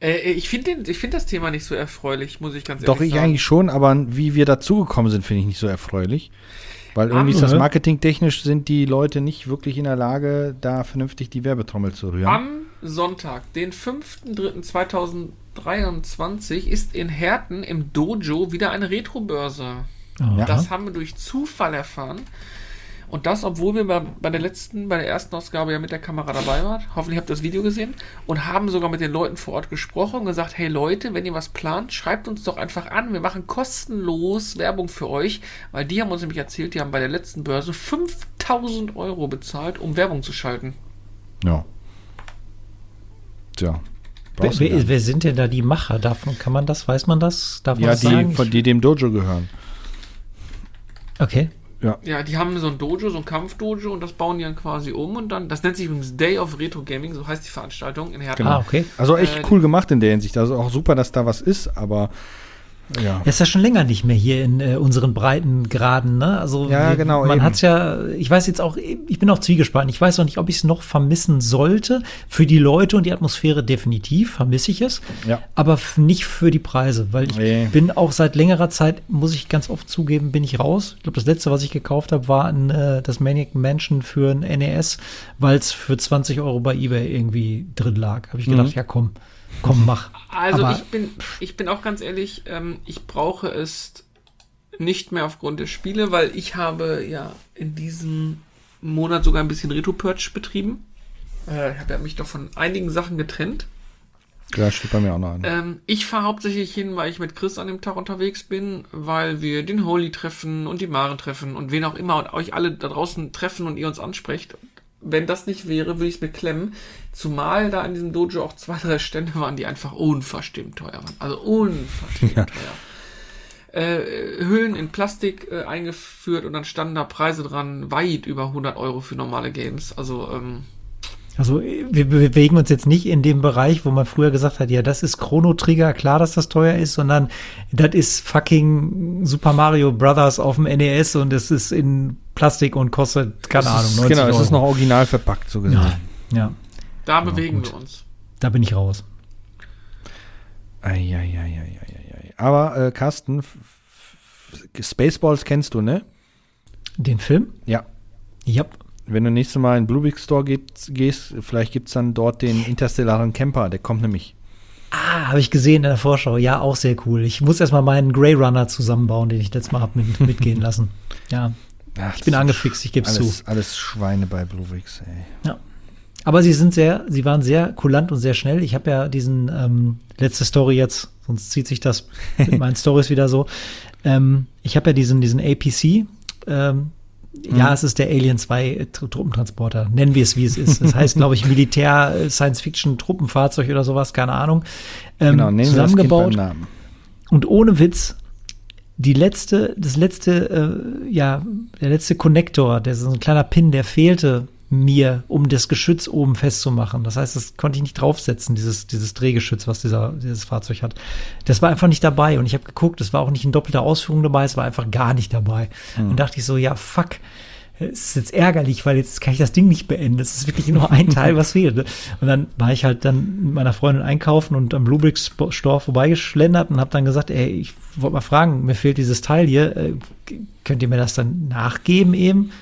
Äh, ich finde find das Thema nicht so erfreulich, muss ich ganz ehrlich Doch, ich sagen. eigentlich schon, aber wie wir dazugekommen sind, finde ich nicht so erfreulich. Weil irgendwie ist das marketingtechnisch sind die Leute nicht wirklich in der Lage, da vernünftig die Werbetrommel zu rühren. Am Sonntag, den 5.3.2023, ist in Herten im Dojo wieder eine Retro-Börse. Ja. Das haben wir durch Zufall erfahren. Und das, obwohl wir bei, bei der letzten, bei der ersten Ausgabe ja mit der Kamera dabei waren. Hoffentlich habt ihr das Video gesehen. Und haben sogar mit den Leuten vor Ort gesprochen und gesagt, hey Leute, wenn ihr was plant, schreibt uns doch einfach an. Wir machen kostenlos Werbung für euch. Weil die haben uns nämlich erzählt, die haben bei der letzten Börse 5000 Euro bezahlt, um Werbung zu schalten. Ja. Tja. Wer, wer, wer sind denn da die Macher davon? Kann man das? Weiß man das? Darf man ja, das die, sagen? von, die dem Dojo gehören. okay. Ja, die haben so ein Dojo, so ein Kampfdojo und das bauen die dann quasi um und dann, das nennt sich übrigens Day of Retro Gaming, so heißt die Veranstaltung in Herten. Genau. Ah, okay. Also echt Äh, cool gemacht in der Hinsicht. Also auch super, dass da was ist, aber ja. Er ist ja schon länger nicht mehr hier in äh, unseren Breitengraden, ne? Also Ja, wir- genau, Man hat's ja, ich weiß jetzt auch, ich bin auch zwiegespalten. Ich weiß noch nicht, ob ich es noch vermissen sollte. Für die Leute und die Atmosphäre definitiv vermisse ich es. Ja. Aber nicht für die Preise, weil ich Nee. bin auch seit längerer Zeit, muss ich ganz oft zugeben, bin ich raus. Ich glaube, das letzte, was ich gekauft habe, war ein, äh, das Maniac Mansion für ein NES, weil es für 20 Euro bei eBay irgendwie drin lag. Habe ich gedacht, Mhm. ja komm, komm, mach. Also Aber- ich bin, ich bin auch ganz ehrlich, ähm, ich brauche es nicht mehr aufgrund der Spiele, weil ich habe ja in diesem Monat sogar ein bisschen Retro-Purge betrieben. Äh, ich habe ja mich doch von einigen Sachen getrennt. Ja, steht bei mir auch noch an. Ähm, ich fahre hauptsächlich hin, weil ich mit Chris an dem Tag unterwegs bin, weil wir den Holy treffen und die Maren treffen und wen auch immer und euch alle da draußen treffen und ihr uns ansprecht. Wenn das nicht wäre, würde ich es mir klemmen. Zumal da in diesem Dojo auch zwei, drei Stände waren, die einfach unverschämt teuer waren. Also unverschämt Ja. teuer. Äh, Hüllen in Plastik äh, eingeführt und dann standen da Preise dran, weit über 100 Euro für normale Games. Also, ähm, Also wir bewegen uns jetzt nicht in dem Bereich, wo man früher gesagt hat, ja, das ist Chrono Trigger, klar, dass das teuer ist, sondern das ist fucking Super Mario Brothers auf dem NES und es ist in Plastik und kostet, keine Ahnung, ist, 90 genau, es ist noch original verpackt, so gesehen. ja, ja, da bewegen gut. wir uns. da bin ich raus. Eieieiei. Aber äh, Carsten, Spaceballs kennst du, ne? Den Film? Ja. Ja. Wenn du nächstes Mal in Bluebeak Store gehst, gehst vielleicht gibt es dann dort den interstellaren Camper, der kommt nämlich. Ah, habe ich gesehen in der Vorschau. Ja, auch sehr cool. Ich muss erstmal meinen Grey Runner zusammenbauen, den ich letztes Mal habe mit, mitgehen lassen. Ja, Ach, ich bin angefixt, ich gebe es zu. alles, alles Schweine bei Bluewix, ey. Ja. Aber sie sind sehr, sie waren sehr kulant und sehr schnell. Ich habe ja diesen ähm, letzte Story jetzt, sonst zieht sich das mit meinen Stories wieder so. Ähm, ich habe ja diesen, diesen APC. Ähm, Ja, es ist der Alien 2 Tru- Truppentransporter. Nennen wir es, wie es ist. Das heißt, glaube ich, Militär, äh, Science-Fiction-Truppenfahrzeug oder sowas, keine Ahnung. Ähm, Genau, nehmen zusammengebaut. Und ohne Witz, die letzte, das letzte, äh, ja, der letzte Konnektor, der ist so ein kleiner Pin, der fehlte mir, um das Geschütz oben festzumachen. Das heißt, das konnte ich nicht draufsetzen, dieses, dieses Drehgeschütz, was dieser, dieses Fahrzeug hat. Das war einfach nicht dabei. Und ich habe geguckt, es war auch nicht in doppelter Ausführung dabei, es war einfach gar nicht dabei. Und dachte ich so, ja, fuck. Es ist jetzt ärgerlich, weil jetzt kann ich das Ding nicht beenden. Es ist wirklich nur ein Teil, was fehlt. Und dann war ich halt dann mit meiner Freundin einkaufen und am Bluebrick Sp- Store vorbeigeschlendert und habe dann gesagt, ey, ich wollte mal fragen, mir fehlt dieses Teil hier. Äh, könnt ihr mir das dann nachgeben eben?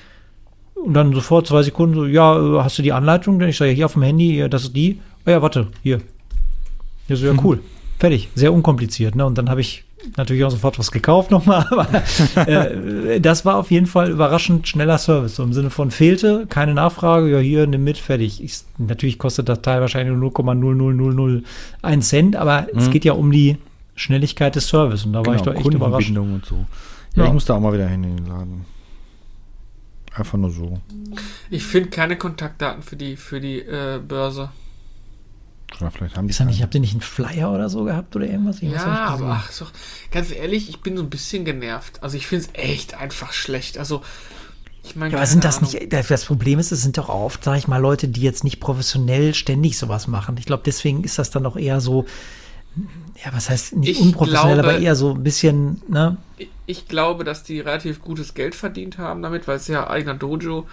Und dann sofort zwei Sekunden so, ja, äh, hast du die Anleitung? Ich sage, hier auf dem Handy, das ist die. Oh ja, warte, hier. Ja, so, ja, cool. Fertig. Sehr unkompliziert, ne? Und dann habe ich natürlich auch sofort was gekauft nochmal, aber äh, das war auf jeden Fall überraschend schneller Service. So im Sinne von fehlte, keine Nachfrage, ja, hier, nimm mit, fertig. Ich, natürlich kostet das Teil wahrscheinlich nur 0,00001 Cent, aber mhm. es geht ja um die Schnelligkeit des Service und da war genau, ich doch echt überrascht. und so. Ja, ja, ich muss da auch mal wieder hin in den Laden. Einfach nur so. Ich finde keine Kontaktdaten für die, für die äh, Börse. Ja, vielleicht haben die. Ist da nicht, habt ihr nicht einen Flyer oder so gehabt oder irgendwas? Ich ja, aber ach, so, ganz ehrlich, ich bin so ein bisschen genervt. Also ich finde es echt einfach schlecht. Also ich meine, ja, aber sind das Ahnung. nicht, das Problem ist, es sind doch oft, sag ich mal, Leute, die jetzt nicht professionell ständig sowas machen. Ich glaube, deswegen ist das dann auch eher so, ja, was heißt nicht ich unprofessionell, glaube, aber eher so ein bisschen, ne? Ich glaube, dass die relativ gutes Geld verdient haben damit, weil es ja eigener Dojo.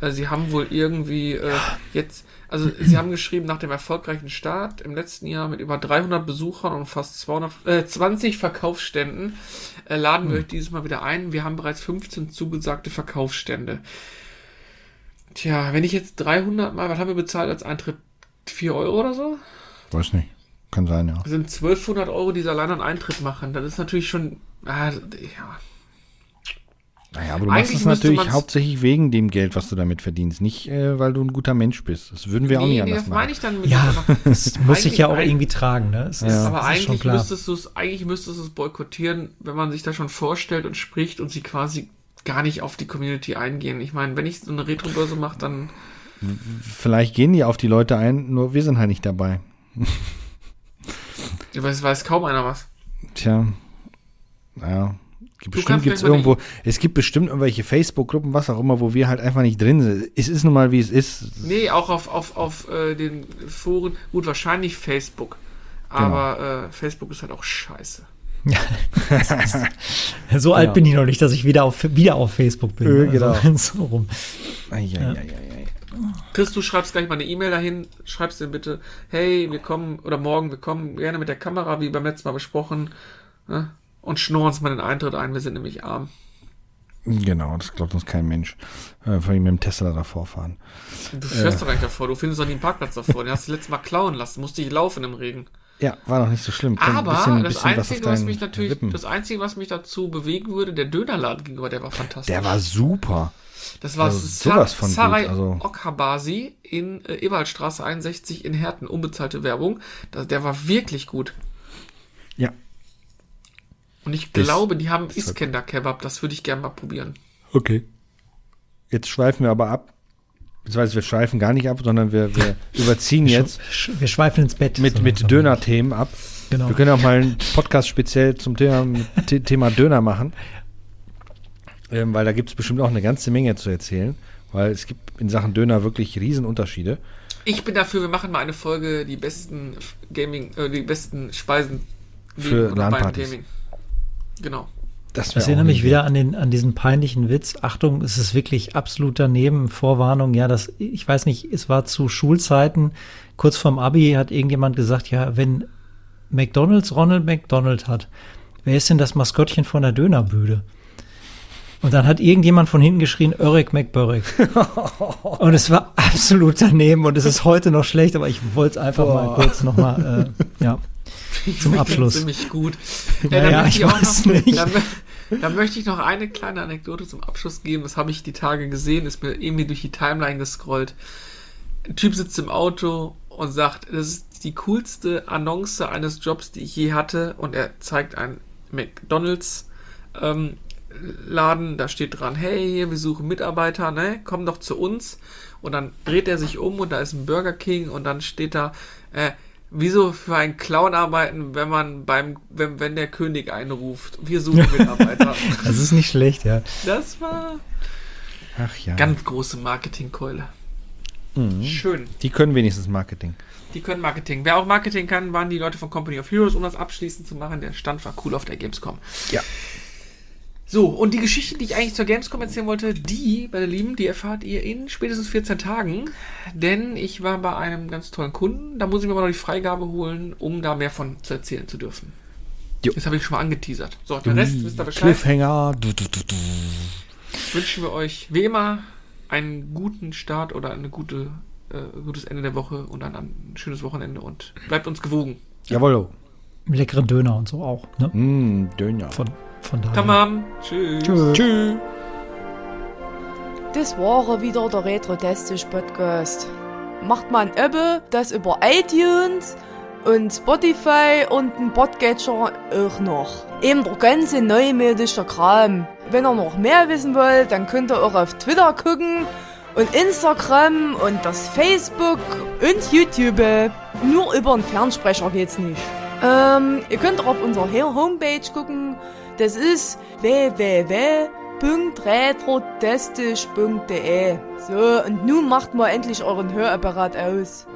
Äh, sie haben wohl irgendwie äh, ja. jetzt, also sie haben geschrieben, nach dem erfolgreichen Start im letzten Jahr mit über 300 Besuchern und fast 200, äh, 20 Verkaufsständen äh, laden wir hm. euch dieses Mal wieder ein. Wir haben bereits 15 zugesagte Verkaufsstände. Tja, wenn ich jetzt 300 mal, was haben wir bezahlt als Eintritt? 4 Euro oder so? Weiß nicht. Kann sein, ja. Das sind 1200 Euro, die sie allein an Eintritt machen. Das ist natürlich schon, ah, ja. Naja, aber du Eigentlich machst es natürlich hauptsächlich wegen dem Geld, was du damit verdienst, nicht äh, weil du ein guter Mensch bist. Das würden wir nee, auch nicht nee, anders das machen. Meine ich dann mit ja, das muss sich ja auch irgendwie tragen, ne? Ist, ja. Aber eigentlich müsstest du es, eigentlich müsstest du es boykottieren, wenn man sich da schon vorstellt und spricht und sie quasi gar nicht auf die Community eingehen. Ich meine, wenn ich so eine Retro-Börse mache, dann. Vielleicht gehen die auf die Leute ein, nur wir sind halt nicht dabei. Ja, weiß, weiß kaum einer was. Tja, naja. Bestimmt gibt es irgendwo, es gibt bestimmt irgendwelche Facebook-Gruppen, was auch immer, wo wir halt einfach nicht drin sind. Es ist nun mal, wie es ist. Nee, auch auf, auf, auf äh, den Foren. Gut, wahrscheinlich Facebook. Aber genau. äh, Facebook ist halt auch scheiße. Ja, so alt genau. bin ich noch nicht, dass ich wieder auf, wieder auf Facebook bin. Äh, genau. Also, so rum. Ai, ai, ja. ai, Chris, du schreibst gleich mal eine E-Mail dahin, schreibst dir bitte, hey, wir kommen, oder morgen, wir kommen gerne mit der Kamera, wie beim letzten Mal besprochen, ne? und schnurren uns mal den Eintritt ein, wir sind nämlich arm. Genau, das glaubt uns kein Mensch. Äh, vor allem mit dem Tesla davor fahren. Du fährst äh, doch gar nicht davor, du findest doch nie einen Parkplatz davor. Den hast du das letzte Mal klauen lassen, musste ich laufen im Regen. Ja, war noch nicht so schlimm. Kann Aber bisschen, das, bisschen Einzige, was, was mich natürlich, Rippen. das Einzige, was mich dazu bewegen würde, der Dönerladen gegenüber, der war fantastisch. Der war super. Das war also sowas von Sarai also. Okhabasi in äh, Eberhardstraße 61 in Herten, unbezahlte Werbung. Das, der war wirklich gut. Ja. Und ich das, glaube, die haben Iskender Kebab, das würde ich gerne mal probieren. Okay. Jetzt schweifen wir aber ab. Beziehungsweise wir schweifen gar nicht ab, sondern wir, wir überziehen jetzt. Wir schweifen ins Bett. Mit, mit Döner-Themen ab. Genau. Wir können auch mal einen Podcast speziell zum Thema, Thema Döner machen ähm, weil da gibt es bestimmt auch eine ganze Menge zu erzählen, weil es gibt in Sachen Döner wirklich Riesenunterschiede. Ich bin dafür, wir machen mal eine Folge, die besten Gaming, äh, die besten Speisen für LAN-Partys. Genau. Das ich erinnere mich wieder an, den, an diesen peinlichen Witz. Achtung, es ist wirklich absolut daneben. Vorwarnung, ja, das, ich weiß nicht, es war zu Schulzeiten, kurz vorm Abi hat irgendjemand gesagt, ja, wenn McDonalds Ronald McDonald hat, wer ist denn das Maskottchen von der Dönerbüde? Und dann hat irgendjemand von hinten geschrien, Örek McBörek. und es war absolut daneben und es ist heute noch schlecht, aber ich wollte es einfach Boah. mal kurz nochmal, äh, ja, zum Abschluss. Ziemlich gut. Ja, naja, ich, ich weiß noch, nicht. Dann, dann, möchte ich noch eine kleine Anekdote zum Abschluss geben. Das habe ich die Tage gesehen, ist mir irgendwie durch die Timeline gescrollt. Ein Typ sitzt im Auto und sagt, das ist die coolste Annonce eines Jobs, die ich je hatte. Und er zeigt ein McDonalds ähm, Laden, da steht dran, hey, wir suchen Mitarbeiter, ne, komm doch zu uns. Und dann dreht er sich um und da ist ein Burger King und dann steht da, äh, wieso für einen Clown arbeiten, wenn man beim, wenn, wenn der König einruft? Wir suchen Mitarbeiter. das ist nicht schlecht, ja. Das war Ach ja. ganz große Marketingkeule. Mhm. Schön. Die können wenigstens Marketing. Die können Marketing. Wer auch Marketing kann, waren die Leute von Company of Heroes, um das abschließend zu machen. Der Stand war cool auf der Gamescom. Ja. So, und die Geschichte, die ich eigentlich zur Gamescom erzählen wollte, die, meine Lieben, die erfahrt ihr in spätestens 14 Tagen. Denn ich war bei einem ganz tollen Kunden. Da muss ich mir mal noch die Freigabe holen, um da mehr von zu erzählen zu dürfen. Jo. Das habe ich schon mal angeteasert. So, der Rest wisst ihr Bescheid. Cliffhanger. Du, du, du, Wünschen wir euch wie immer einen guten Start oder eine gute, äh, gutes Ende der Woche und dann ein schönes Wochenende und bleibt uns gewogen. Jawollo. Leckere Döner und so auch. Ne? Mm, Döner. Von, von daher. Tamam. Tschüss. Tschüss. Tschüss. Das war wieder der Retro-Testisch Podcast. Macht mal ein Abo, das über iTunes und Spotify und ein Podcatcher auch noch. Eben der ganze neumodische Kram. Wenn ihr noch mehr wissen wollt, dann könnt ihr auch auf Twitter gucken und Instagram und das Facebook und YouTube. Nur über einen Fernsprecher geht's nicht. Ähm, ihr könnt auch auf unserer Homepage gucken. Das ist www.retrotestisch.de. So, und nun macht mal endlich euren Hörapparat aus.